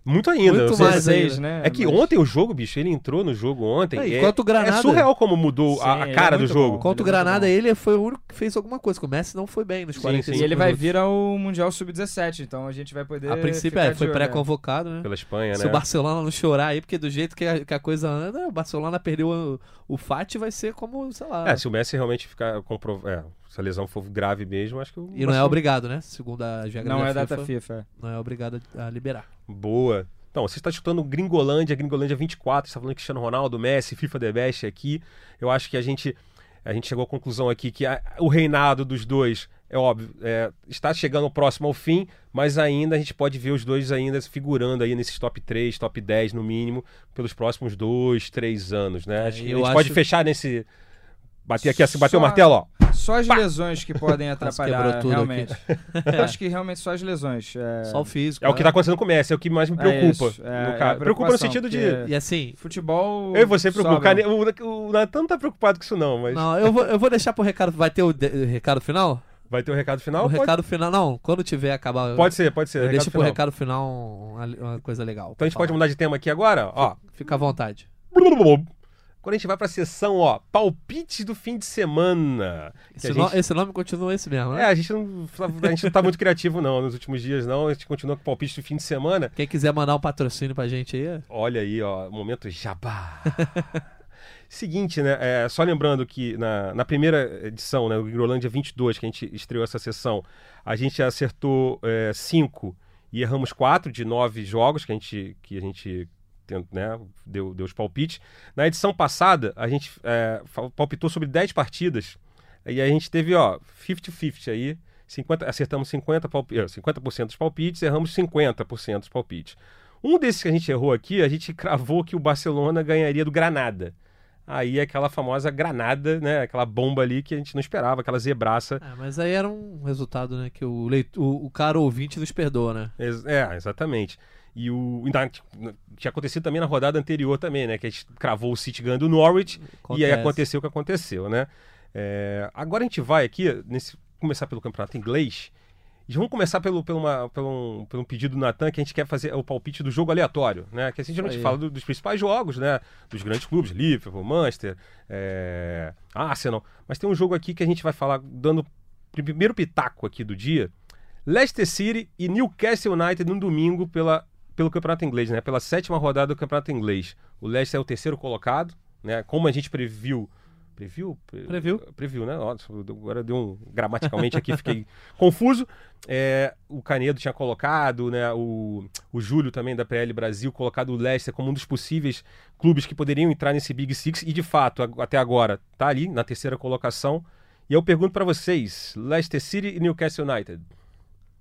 Muito ainda. Muito mais Seis, ainda. né? É que Mas- ontem o jogo, bicho, ele entrou no jogo ontem. É, é, o Granada- é surreal como mudou Sim, a, a ele cara é do jogo. bom. O é Granada, bom. ele foi o único que fez alguma coisa. O Messi não foi bem nos Sim, 45 sim. E ele vai vir ao Mundial Sub-17, então a gente vai poder. A princípio, ficar é, foi olho, pré-convocado, né? Pela Espanha, Se né? o Barcelona não chorar aí, porque do jeito que a, que a coisa anda, o Barcelona perdeu o, o Fati, vai ser como, sei lá. É, se o Messi realmente ficar compro... é, se a lesão for grave mesmo, acho que o E não é obrigado, né? Segundo a regra Não da é FIFA, data FIFA. não é obrigado a liberar. Boa. Então, você está escutando Gringolândia, Gringolândia 24, está falando Cristiano Ronaldo, Messi, FIFA The Best aqui. Eu acho que a gente, a gente chegou à conclusão aqui que a- o reinado dos dois, é óbvio, é, está chegando próximo ao fim, mas ainda a gente pode ver os dois ainda figurando aí nesses top 3, top 10 no mínimo, pelos próximos dois, três anos, né? É, Acho que a gente acho- pode fechar nesse... Bater aqui assim, bater o Só- martelo, ó. Só as lesões que podem atrapalhar, quebrou tudo realmente. Acho que realmente só as lesões. É, Só o físico. É o que né? está acontecendo com o Messi, é o que mais me É preocupa. isso, é- no é caso. preocupa no sentido de... E assim, Futebol. Eu e você preocupa. O, o, o Natan não tá preocupado com isso, não, mas não, eu vou, eu vou deixar pro recado. Vai ter o, de- o recado final? vai ter o recado final? o Pode- recado final, não. Quando tiver acabar. Pode ser, pode ser. Eu deixo pro recado final uma, uma coisa legal. Então a gente pra pode mudar de tema aqui agora? Ó. falar. Fica à vontade. Quando a gente vai pra sessão, ó, palpites do fim de semana. Esse, a no- gente- esse nome continua esse mesmo, É, né? a gente, não, a gente não tá muito criativo, não, nos últimos dias, não. A gente continua com palpite do fim de semana. Quem quiser mandar um patrocínio pra gente aí, Olha aí, ó, momento jabá. Seguinte, né? é, só lembrando que na, na primeira edição, né, o Grolândia 22, que a gente estreou essa sessão, a gente acertou 5 e erramos 4 de 9 jogos que a gente, que a gente né, deu, deu os palpites. Na edição passada, a gente é, palpitou sobre 10 partidas e a gente teve, ó, 50-50 aí. 50, acertamos 50%, palpi, eh, 50 dos palpites, erramos 50% dos palpites. Um desses que a gente errou aqui, a gente cravou que o Barcelona ganharia do Granada. Aí aquela famosa granada, né? Aquela bomba ali que a gente não esperava, aquela zebraça. É, mas aí era um resultado, né? Que o, leitor, o, o cara ouvinte nos perdoa, né? É, exatamente. E o ainda tinha acontecido também na rodada anterior também, né? Que a gente cravou o City ganhando o Norwich e aí Acontece. aconteceu o que aconteceu, né? É, agora a gente vai aqui, nesse, começar pelo campeonato inglês. E vamos começar pelo, pelo, uma, pelo, um, pelo um pedido do Natan, que a gente quer fazer o palpite do jogo aleatório, né? Que assim, geralmente aí. fala do- dos principais jogos, né? Dos grandes clubes, Liverpool, Manchester, é, Arsenal. Mas tem um jogo aqui que a gente vai falar, dando primeiro pitaco aqui do dia. Leicester City e Newcastle United no domingo pela, pelo campeonato inglês, né? Pela sétima rodada do campeonato inglês. O Leicester é o terceiro colocado, né? Como a gente previu... Previu? Pre- Previu. Previu, né? Nossa, agora deu um... Gramaticalmente aqui fiquei confuso. É, o Canedo tinha colocado, né? O, o Júlio também da PL Brasil colocado o Leicester como um dos possíveis clubes que poderiam entrar nesse Big Six e de fato até agora tá ali na terceira colocação. E eu pergunto para vocês, Leicester City e Newcastle United.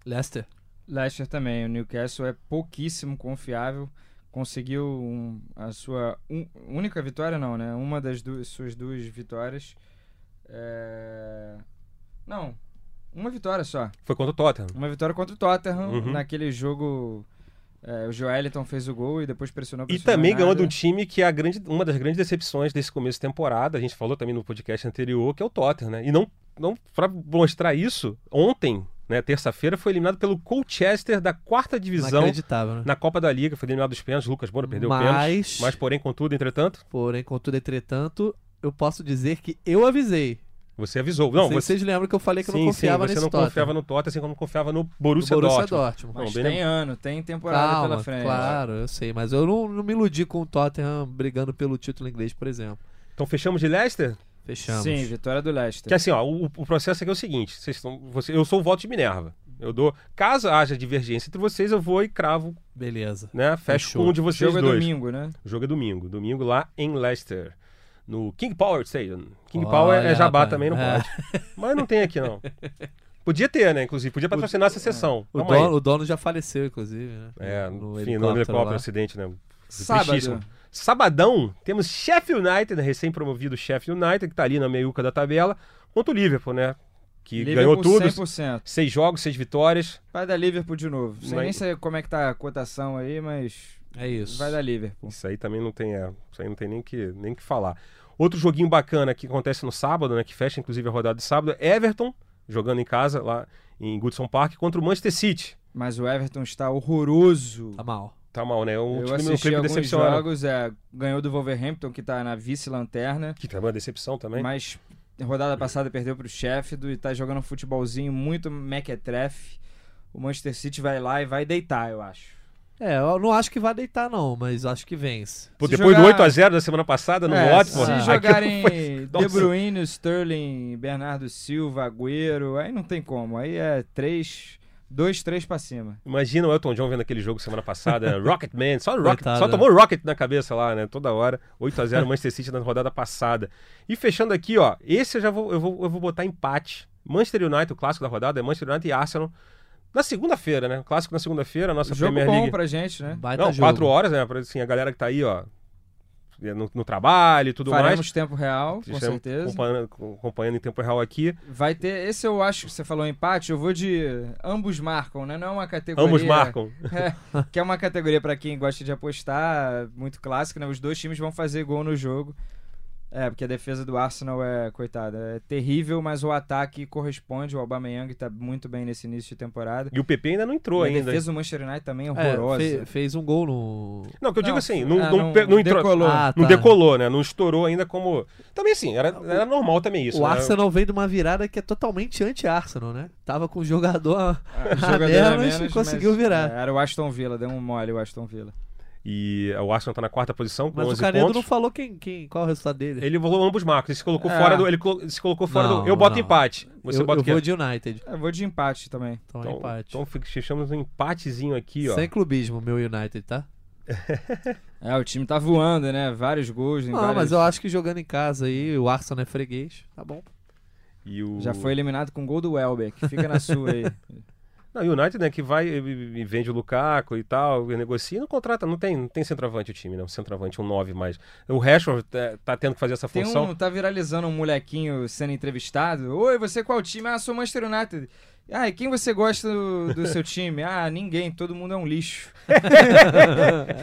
Leicester. Leicester também. O Newcastle é pouquíssimo confiável. Conseguiu um- a sua un- única vitória, não, né? Uma das duas, suas duas vitórias. É... Não. Uma vitória só. Foi contra o Tottenham. Uma vitória contra o Tottenham Uhum. naquele jogo. é, o Joeliton fez o gol e depois pressionou, E também ganhou de um time que é grande, uma das grandes decepções desse começo de temporada. A gente falou também no podcast anterior, que é o Tottenham, né? E não, não para mostrar isso, ontem, né, terça-feira, foi eliminado pelo Colchester da quarta divisão Inacreditável, né? na Copa da Liga. Foi eliminado dos pênaltis. Lucas Moura perdeu o pênalti. Mas, Mas, porém, contudo, entretanto, porém, contudo, entretanto, eu posso dizer que eu avisei. você avisou. Não, você. Vocês lembram que eu falei que eu sim, não confiava sim, você nesse não Tottenham. confiava no Tottenham, assim como confiava no No Borussia, Borussia Dortmund. Dortmund. Mas Não, tem bem- ano, tem temporada Calma, pela frente. claro, eu sei, mas eu não, não me iludi com o Tottenham brigando pelo título inglês, por exemplo. Então fechamos de Leicester? Fechamos. Sim, vitória do Leicester. Que assim, ó, o, o processo aqui é o seguinte: vocês estão, você, eu sou o voto de Minerva. Eu dou. Caso haja divergência entre vocês, eu vou e cravo, Beleza. né? Fecho Fechou. com um de O vocês jogo é dois. domingo, né? O jogo é domingo. Domingo lá em Leicester. No King Power Stadium. King Olha, Power é jabá rapaz. também, não É. pode. Mas não tem aqui, não. Podia ter, né? Inclusive, podia patrocinar essa sessão. O Calma aí. dono, o dono já faleceu, inclusive, né? É, no enfim, no helicóptero, lá. acidente, né? Sábado. Tristíssimo. Sabadão, temos Sheffield United, recém-promovido Sheffield United, que tá ali na meiuca da tabela, contra o Liverpool, né? Que ganhou Liverpool tudo. 100%. Seis jogos, seis vitórias. Vai dar Liverpool de novo. Sem Mas- nem sei como é que tá a cotação aí, mas É isso. vai dar Liverpool. Isso aí também não tem, é, isso aí não tem nem que nem que falar. Outro joguinho bacana que acontece no sábado, né, que fecha inclusive a rodada de sábado, é Everton jogando em casa lá em Goodson Park contra o Manchester City. Mas o Everton está horroroso. Tá mal. Tá mal, né? Um Eu time, alguns decepciona. jogos, é, ganhou do Wolverhampton, que tá na vice-lanterna, Que também é uma decepção também. mas rodada passada perdeu pro Sheffield e tá jogando um futebolzinho muito mequetrefe. O Manchester City vai lá e vai deitar, eu acho. É, eu não acho que vai deitar, não, mas acho que vence. Pô, depois jogar- do 8x0 da semana passada no É, Watford, se Ah, jogarem foi- De. Bruyne, Sterling, Bernardo Silva, Agüero, aí não tem como. Aí é três, dois, três pra cima. Imagina o Elton John vendo aquele jogo semana passada, né? Rocketman, só, Rocket, Coitado, só tomou Rocket na cabeça lá, né? Toda hora. 8x0 Manchester City na rodada passada. E fechando aqui, ó, esse eu já vou, eu vou, eu vou botar empate. Manchester United, o clássico da rodada, é Manchester United e Arsenal. Na segunda-feira, né? O clássico na segunda-feira, a nossa Jogo Premier bom League. pra gente, né? Baita Não, jogo. quatro horas, né? Pra, assim, a galera que tá aí, ó, no, no trabalho e tudo Faremos mais. tempo real, com certeza. Acompanhando, acompanhando em tempo real aqui. Vai ter. Esse eu acho que você falou empate, eu vou de. Ambos marcam, né? Não é uma categoria. Ambos marcam. É, que é uma categoria pra quem gosta de apostar, muito clássica, né? Os dois times vão fazer gol no jogo. É, porque a defesa do Arsenal é, coitada, é terrível, mas o ataque corresponde. O Aubameyang tá muito bem nesse início de temporada. E o PP ainda não entrou e a ainda. defesa do Manchester United também é É, horrorosa. fe- fez um gol no. Não, que eu digo Não, assim, não, é, não, não não entrou. decolou. Ah, Não tá. decolou, né? Não estourou ainda como. Também assim, era, era normal também isso. o né? Arsenal vem de uma virada que é totalmente anti-Arsenal, né? Tava com o jogador Ah, a jogador menos a e conseguiu mas, virar. é, era o Aston Villa, deu um mole o Aston Villa. E o Arsenal tá na quarta posição com Mas o 11 Canedo pontos. não falou quem, quem, qual é o resultado dele. Ele rolou ambos marcos. Ele se colocou É. fora do. Ele colo- se colocou fora Não, do. Eu boto não. empate. Você eu bota eu o quê? vou de United. Eu vou de empate também. Então, é Então, empate. então fechamos um empatezinho aqui, ó. Sem clubismo, meu United, tá? É, o time tá voando, né? Vários gols. Em Não, várias- mas eu acho que jogando em casa aí, o Arsenal é freguês, tá bom. E o... Já foi eliminado com gol do Welbeck. Fica na sua aí. Não, e o United, né, que vai e e vende o Lukaku e tal, e negocia, não contrata, não tem, não tem centroavante o time, né? Um centroavante, um 9 mais. O Rashford é, tá tendo que fazer essa Tem função. um, tá viralizando um molequinho sendo entrevistado. Oi, você qual time? Ah, sou Manchester United. Ah, e quem você gosta do, do seu time? Ah, ninguém, todo mundo é um lixo.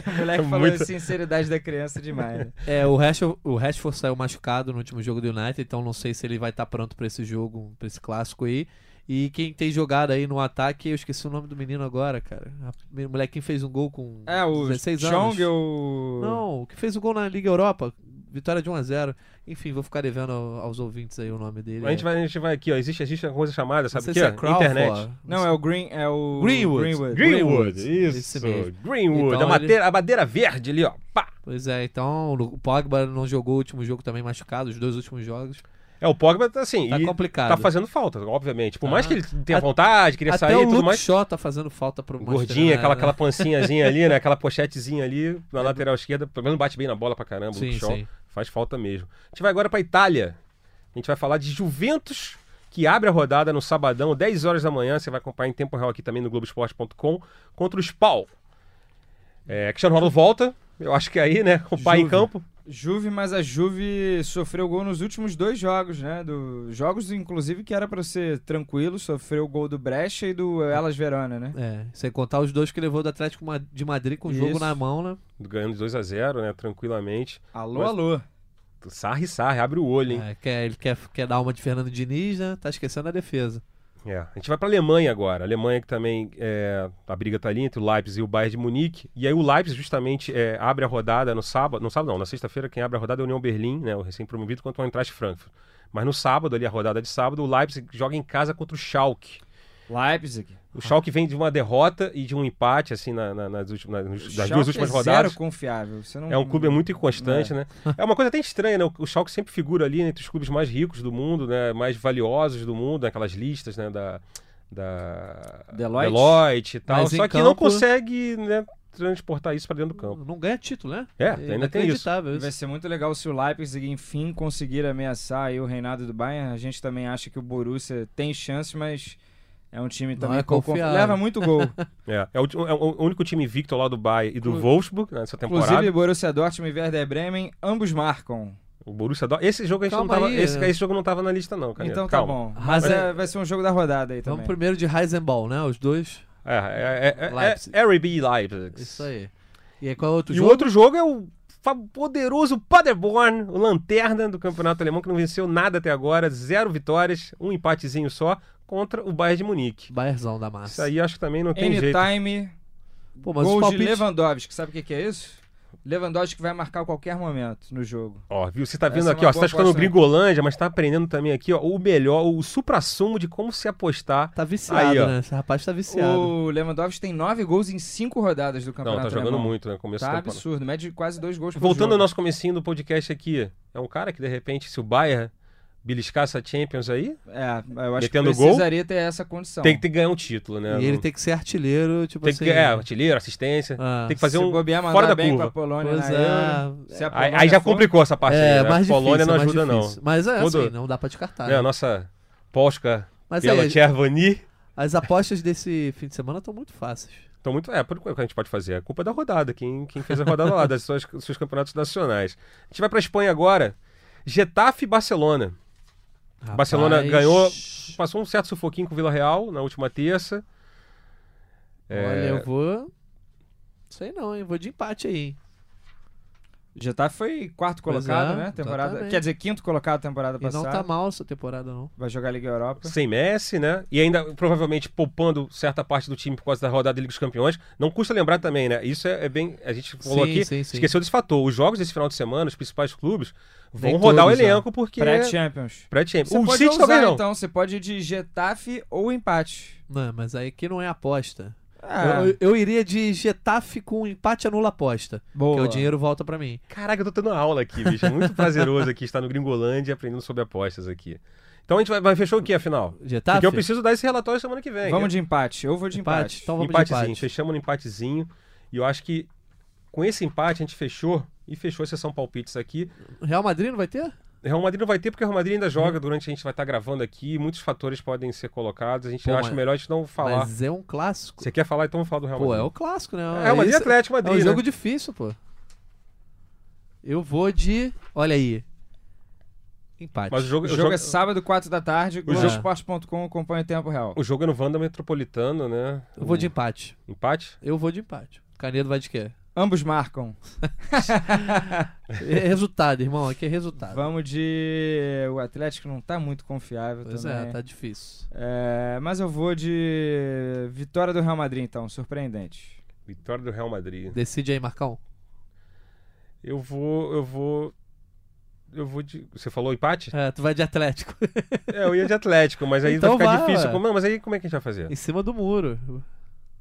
o moleque falou Muito- a sinceridade da criança demais. né? É, o Rashford, o Rashford saiu machucado no último jogo do United, então não sei se ele vai estar pronto pra esse jogo, pra esse clássico aí. E quem tem jogado aí no ataque, eu esqueci o nome do menino agora, cara. A- O molequinho fez um gol com É, o 16 anos. Chong, o... Não, o que fez o gol na Liga Europa, vitória de 1 a 0 Enfim, vou ficar devendo ao- aos ouvintes aí o nome dele. A gente, vai, a gente vai aqui, ó. Existe, existe uma coisa chamada, sabe o que? é Crawford. Internet. Não, é o Green... É o... Greenwood. Greenwood. Greenwood, Esse isso. mesmo. Greenwood, Então a, ele- madeira, a madeira verde ali, ó. Pá. Pois é, então o Pogba não jogou o último jogo também machucado, os dois últimos jogos. É, o Pogba tá assim, Tá e complicado. tá fazendo falta, obviamente. Por mais Tá. que ele tenha vontade, queria Até sair o e tudo mais. Shaw tá fazendo falta pro Gordinha, aquela, né? aquela pancinhazinha ali, né? Aquela pochetezinha ali na lateral esquerda. Pelo menos bate bem na bola pra caramba, o Sim, Luke Shaw. sim. Faz falta mesmo. A gente vai agora pra Itália. A gente vai falar de Juventus, que abre a rodada no sabadão, 10 horas da manhã. Você vai acompanhar em tempo real aqui também no Globoesporte.com, contra o Spal. É, Cristiano Ronaldo volta. Eu acho que aí, né? O pai em Juve. campo. Juve, mas a Juve sofreu gol nos últimos dois jogos, né? Do, jogos, inclusive, que era pra ser tranquilo. Sofreu o gol do Brecha e do Elas Verona, né? É, sem contar os dois que levou do Atlético de Madrid com o jogo na mão, né? Ganhando de 2 a 0 né? Tranquilamente. Alô, Mas- alô. Sarri, sarri, abre o olho, hein? É, quer, ele quer, quer dar uma de Fernando Diniz, né? Tá esquecendo a defesa. É. A gente vai pra Alemanha agora. A Alemanha que também é, a briga tá ali entre o Leipzig e o Bayern de Munique. E aí o Leipzig justamente é, abre a rodada no sábado, no sábado não, na sexta-feira quem abre a rodada é a União Berlim, né, o recém-promovido contra o Eintracht Frankfurt. Mas no sábado ali a rodada de sábado, o Leipzig joga em casa contra o Schalke. Leipzig. O Schalke vem de uma derrota e de um empate assim na- na- nas, últimas, nas, Schalke duas últimas é rodadas. Zero confiável. Você não... É um clube muito inconstante, né? É uma coisa até estranha, né? O- O Schalke sempre figura ali entre os clubes mais ricos do mundo, né? Mais valiosos do mundo, naquelas listas, né? Da, da Deloitte. Deloitte e tal. Mas Só que não campo- consegue, né? Transportar isso pra dentro do campo. Não ganha título, né? É, ainda tem isso. Inacreditável Vai ser muito legal se o Leipzig, enfim, conseguir ameaçar aí o reinado do Bayern. A gente também acha que o Borussia tem chance, mas é um time também é confiável. Leva muito gol. É, é, o, é o único time invicto lá do Bayern e do Inclu- Wolfsburg né, nessa temporada. Inclusive, Borussia Dortmund e Werder Bremen, ambos marcam. O Borussia Dortmund. Esse jogo a gente Calma não tava. aí, esse, né? esse jogo não tava na lista, não, cara. Então tá Calma. bom. Mas é- é- vai ser um jogo da rodada aí Vamos também. primeiro de Heisenball, né? Os dois. É, é, é, é, Leipzig. é RB Leipzig. Isso aí. E aí qual é o outro e jogo? o outro jogo é o poderoso Paderborn, o lanterna do campeonato alemão, que não venceu nada até agora, zero vitórias, um empatezinho só, contra o Bayern de Munique. Baierzão da massa. Isso aí acho que também não tem jeito. Anytime, Pô, mas os gols de. Lewandowski. Sabe o que, que é isso? Lewandowski vai marcar a qualquer momento no jogo. Ó, viu? Você tá vendo Essa é aqui, uma ó, você tá escutando né? Gringolândia, mas tá aprendendo também aqui, ó, o melhor, o supra-sumo de como se apostar. Tá viciado, Aí, né? Esse rapaz tá viciado. O Lewandowski tem nove gols em cinco rodadas do Não, campeonato tá jogando alemão. muito, né? Começo Tá absurdo, mede quase dois gols por Voltando jogo. ao nosso comecinho do podcast aqui, é um cara que de repente, se o Bayern beliscar essa Champions aí, É, eu acho Metendo que gol? precisaria ter essa condição. tem que ter que ganhar um título, né? E ele tem que ser artilheiro, tipo tem assim. que ganhar artilheiro, assistência, Ah, tem que fazer um bobear, fora da bem curva. com a Polônia Pois na é. Euro. Se a Aí, Polônia aí já for- complicou essa parte É, aí, né? mais Polônia difícil, não mais ajuda difícil. não. Mas é Quando- assim, não dá pra descartar. É, a nossa Polska Mas pela aí, Tchervani as apostas desse fim de semana estão muito fáceis. Então, muito. É, por que a gente pode fazer? É culpa da rodada, quem, quem fez a rodada lá, das suas, dos seus campeonatos nacionais. A gente vai pra Espanha agora. Getafe e Barcelona. Barcelona Rapaz, ganhou- Passou um certo sufoquinho com o Vila Real na última terça. É, Olha, eu vou. Sei não, hein? Vou de empate aí. Getafe foi quarto colocado, é, né? Temporada, exatamente. quer dizer, quinto colocado temporada E não passada. tá mal essa temporada, não. Vai jogar a Liga Europa. sem Messi, né? E ainda provavelmente poupando certa parte do time por causa da rodada da Liga dos Campeões. Não custa lembrar também, né? Isso é, é bem. A gente falou Sim, aqui, sim, sim. esqueceu desse fator. Os jogos desse final de semana, os principais clubes, vão Vem rodar todos, o elenco porque. Pré-Champions. Pré-Champions. Você O pode City usar, talvez não. então. Você pode ir de Getafe ou empate. Não, mas aí que não é aposta. Ah, Eu, eu iria de Getafe com empate anula aposta. boa. Porque o dinheiro volta pra mim. Caraca, eu tô tendo aula aqui, bicho. É muito prazeroso aqui estar no Gringolândia aprendendo sobre apostas aqui. Então a gente vai, vai fechou o que afinal? Getafe? Porque eu preciso dar esse relatório semana que vem. Vamos de empate. Eu vou de empate. empate. Então vamos de empatezinho. empate. Fechamos no empatezinho. E eu acho que com esse empate a gente fechou. E fechou a sessão palpites aqui. Real Madrid não vai ter? Real Madrid não vai ter, porque o Real Madrid ainda Uhum. joga durante a gente vai estar gravando aqui. Muitos fatores podem ser colocados. A gente Pô, acha mas- melhor a gente não falar. Mas é um clássico. Você quer falar, então vamos falar do Real Pô, Madrid. é o clássico, né? É, Real Madrid e Esse- Atlético É Madrid, um jogo né? difícil, pô. Eu vou de. Olha aí. Empate. Mas o jogo, O o jogo jogo, é sábado, 4 da tarde. jogo- Globoesporte.com acompanha o tempo real. o jogo é no Wanda Metropolitano, né? Eu vou de empate. Empate? Eu vou de empate. Canedo vai de quê? Ambos marcam. É resultado, irmão. Aqui é resultado. Vamos de. O Atlético não tá muito confiável Pois também. é, tá difícil. É, mas eu vou de. Vitória do Real Madrid, então. Surpreendente. Vitória do Real Madrid. Decide aí, Marcão. Eu vou. Eu vou. Eu vou de. Você falou empate? É, tu vai de Atlético. É, eu ia de Atlético, mas aí Então vai ficar vai, difícil. ué. Mas aí como é que a gente vai fazer? em cima do muro.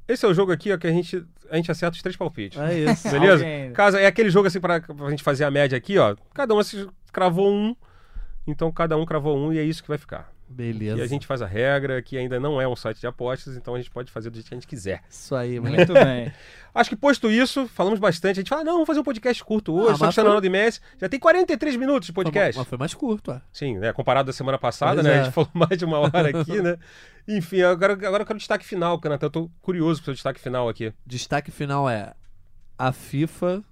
Esse é o jogo aqui, ó, que a gente, a gente acerta os três palpites. É isso. Beleza? Alguém- Casa, é aquele jogo assim pra, pra gente fazer a média aqui, ó. Cada um assim, cravou um. Então cada um cravou um e é isso que vai ficar. Beleza. E a gente faz a regra, que ainda não é um site de apostas, então a gente pode fazer do jeito que a gente quiser. Isso aí, mano. Muito bem. Acho que posto isso, falamos bastante. A gente fala, não, vamos fazer um podcast curto hoje, Ah, só mas que está foi- na hora de Messi. Já tem 43 minutos de podcast. Mas foi mais curto, ó. Sim, né? Comparado da semana passada, Pois né? é. A gente falou mais de uma hora aqui, né? Enfim, agora, agora eu quero destaque final, Canatan. Eu tô curioso pro seu destaque final aqui. Destaque final é: a FIFA,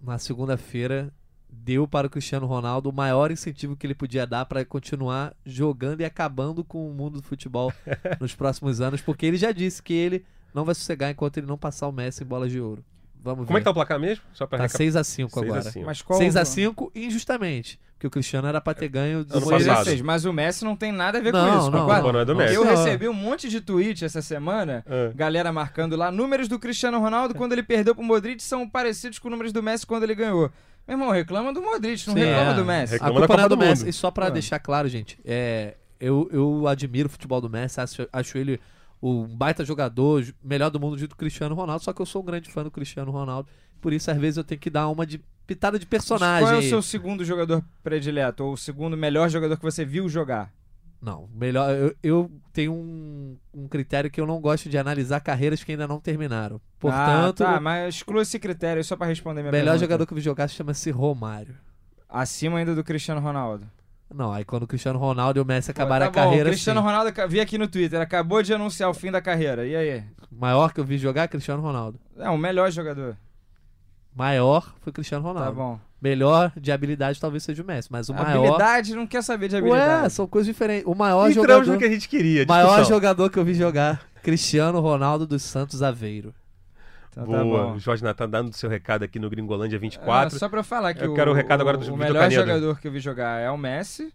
na segunda-feira, deu para o Cristiano Ronaldo o maior incentivo que ele podia dar para continuar jogando e acabando com o mundo do futebol nos próximos anos, porque ele já disse que ele não vai sossegar enquanto ele não passar o Messi em bolas de ouro. Vamos Como é ver. que tá o placar mesmo? Só pra Tá recap- 6x5 6 a agora. 5. Mas qual 6x5 injustamente. Porque o Cristiano era pra ter ganho Ano 16 Seis a passado. seis, mas o Messi não tem nada a ver Não, com isso. não. Pô, não é do Messi. Eu Não. recebi um monte de tweet essa semana, Ah. galera marcando lá, números do Cristiano Ronaldo quando ele perdeu pro Modric são parecidos com números do Messi quando ele ganhou. Meu irmão, reclama do Modric, não Sim, reclama é. do Messi. Reclama A da culpa não é do do Messi. Mundo. E só pra Ah. deixar claro, gente, é, eu, eu admiro o futebol do Messi, acho, acho ele o baita jogador, melhor do mundo junto com o Cristiano Ronaldo, só que eu sou um grande fã do Cristiano Ronaldo. Por isso, às vezes, eu tenho que dar uma de pitada de personagem. Qual é o seu segundo jogador predileto? Ou o segundo melhor jogador que você viu jogar? Não, melhor. Eu, eu tenho um, um critério que eu não gosto de analisar carreiras que ainda não terminaram. Portanto, ah, tá, mas exclua esse critério só pra responder o minha melhor pergunta. jogador que eu vi jogar chama-se Romário. Acima ainda do Cristiano Ronaldo. Não, aí quando o Cristiano Ronaldo e o Messi Pô, acabaram tá a bom, carreira. O Cristiano sim. Ronaldo, vi aqui no Twitter, acabou de anunciar o fim da carreira. E aí? Maior que eu vi jogar, Cristiano Ronaldo. É o melhor jogador. Maior foi Cristiano Ronaldo. Tá bom. Melhor de habilidade talvez seja o Messi, mas o maior. Habilidade, não quer saber de habilidade. Ué, são coisas diferentes. O maior Entramos jogador. no que a gente queria. Maior discussão. jogador que eu vi jogar, Cristiano Ronaldo dos Santos Aveiro. Então tá Boa. o Jorge Natan dando seu recado aqui no Gringolândia Ah, 24. só pra falar que Eu o, quero o recado agora do o melhor Canedo. jogador que eu vi jogar é o Messi,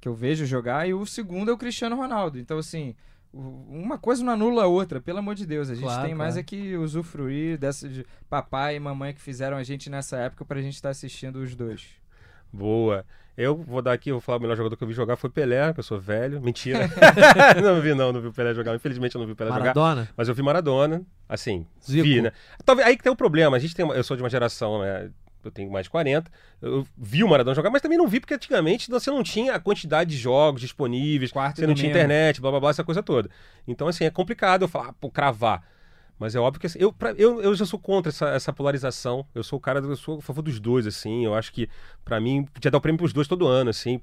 que eu vejo jogar, e o segundo é o Cristiano Ronaldo. Então, assim, o- uma coisa não anula a outra, pelo amor de Deus. A gente Claro, tem mais claro. é que usufruir dessa de papai e mamãe que fizeram a gente nessa época pra gente estar assistindo os dois. Boa. Eu vou dar aqui, vou falar o melhor jogador que eu vi jogar foi Pelé, que eu sou velho. Mentira. não vi, não, não vi o Pelé jogar. Infelizmente eu não vi o Pelé jogar. Maradona? Mas eu vi Maradona, assim, Zico. vi, né? Talvez, aí que tem o problema. A gente tem uma- eu sou de uma geração, né? Eu tenho mais de 40. Eu vi o Maradona jogar, mas também não vi porque antigamente você não tinha a quantidade de jogos disponíveis, Quarto você não tinha domingo. internet, blá blá blá, essa coisa toda. Então, assim, é complicado eu falar, pô, cravar. Mas é óbvio que assim, eu, pra- eu, eu já sou contra essa, essa polarização. Eu sou o cara, eu sou a favor dos dois, assim. Eu acho que, pra mim, podia dar o prêmio pros dois todo ano, assim.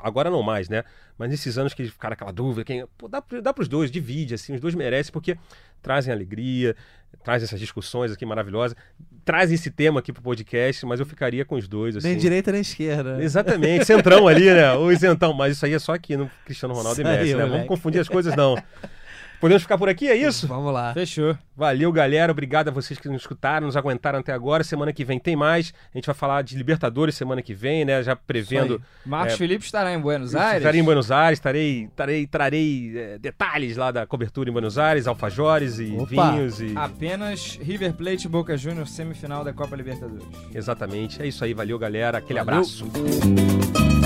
Agora não mais, né? Mas nesses anos que ficaram aquela dúvida, quem, pô, dá, dá pros dois, divide, assim. Os dois merecem, porque trazem alegria, trazem essas discussões aqui maravilhosas, trazem esse tema aqui pro podcast, mas eu ficaria com os dois, assim. Nem direita nem esquerda. Exatamente, centrão ali, né? O isentão, mas isso aí é só aqui no Cristiano Ronaldo Isso e aí, Messi, né? moleque. Vamos confundir as coisas, não. Podemos ficar por aqui, é isso? Vamos lá. Fechou. Valeu, galera. Obrigado a vocês que nos escutaram, nos aguentaram até agora. Semana que vem tem mais. A gente vai falar de Libertadores semana que vem, né? Já prevendo. Marcos É, Felipe estará em Buenos Aires. Estarei em Buenos Aires, estarei, estarei, trarei é, detalhes lá da cobertura em Buenos Aires, alfajores e Opa. vinhos e. Apenas River Plate e Boca Juniors semifinal da Copa Libertadores. Exatamente. É isso aí, valeu, galera. Aquele Valeu. abraço.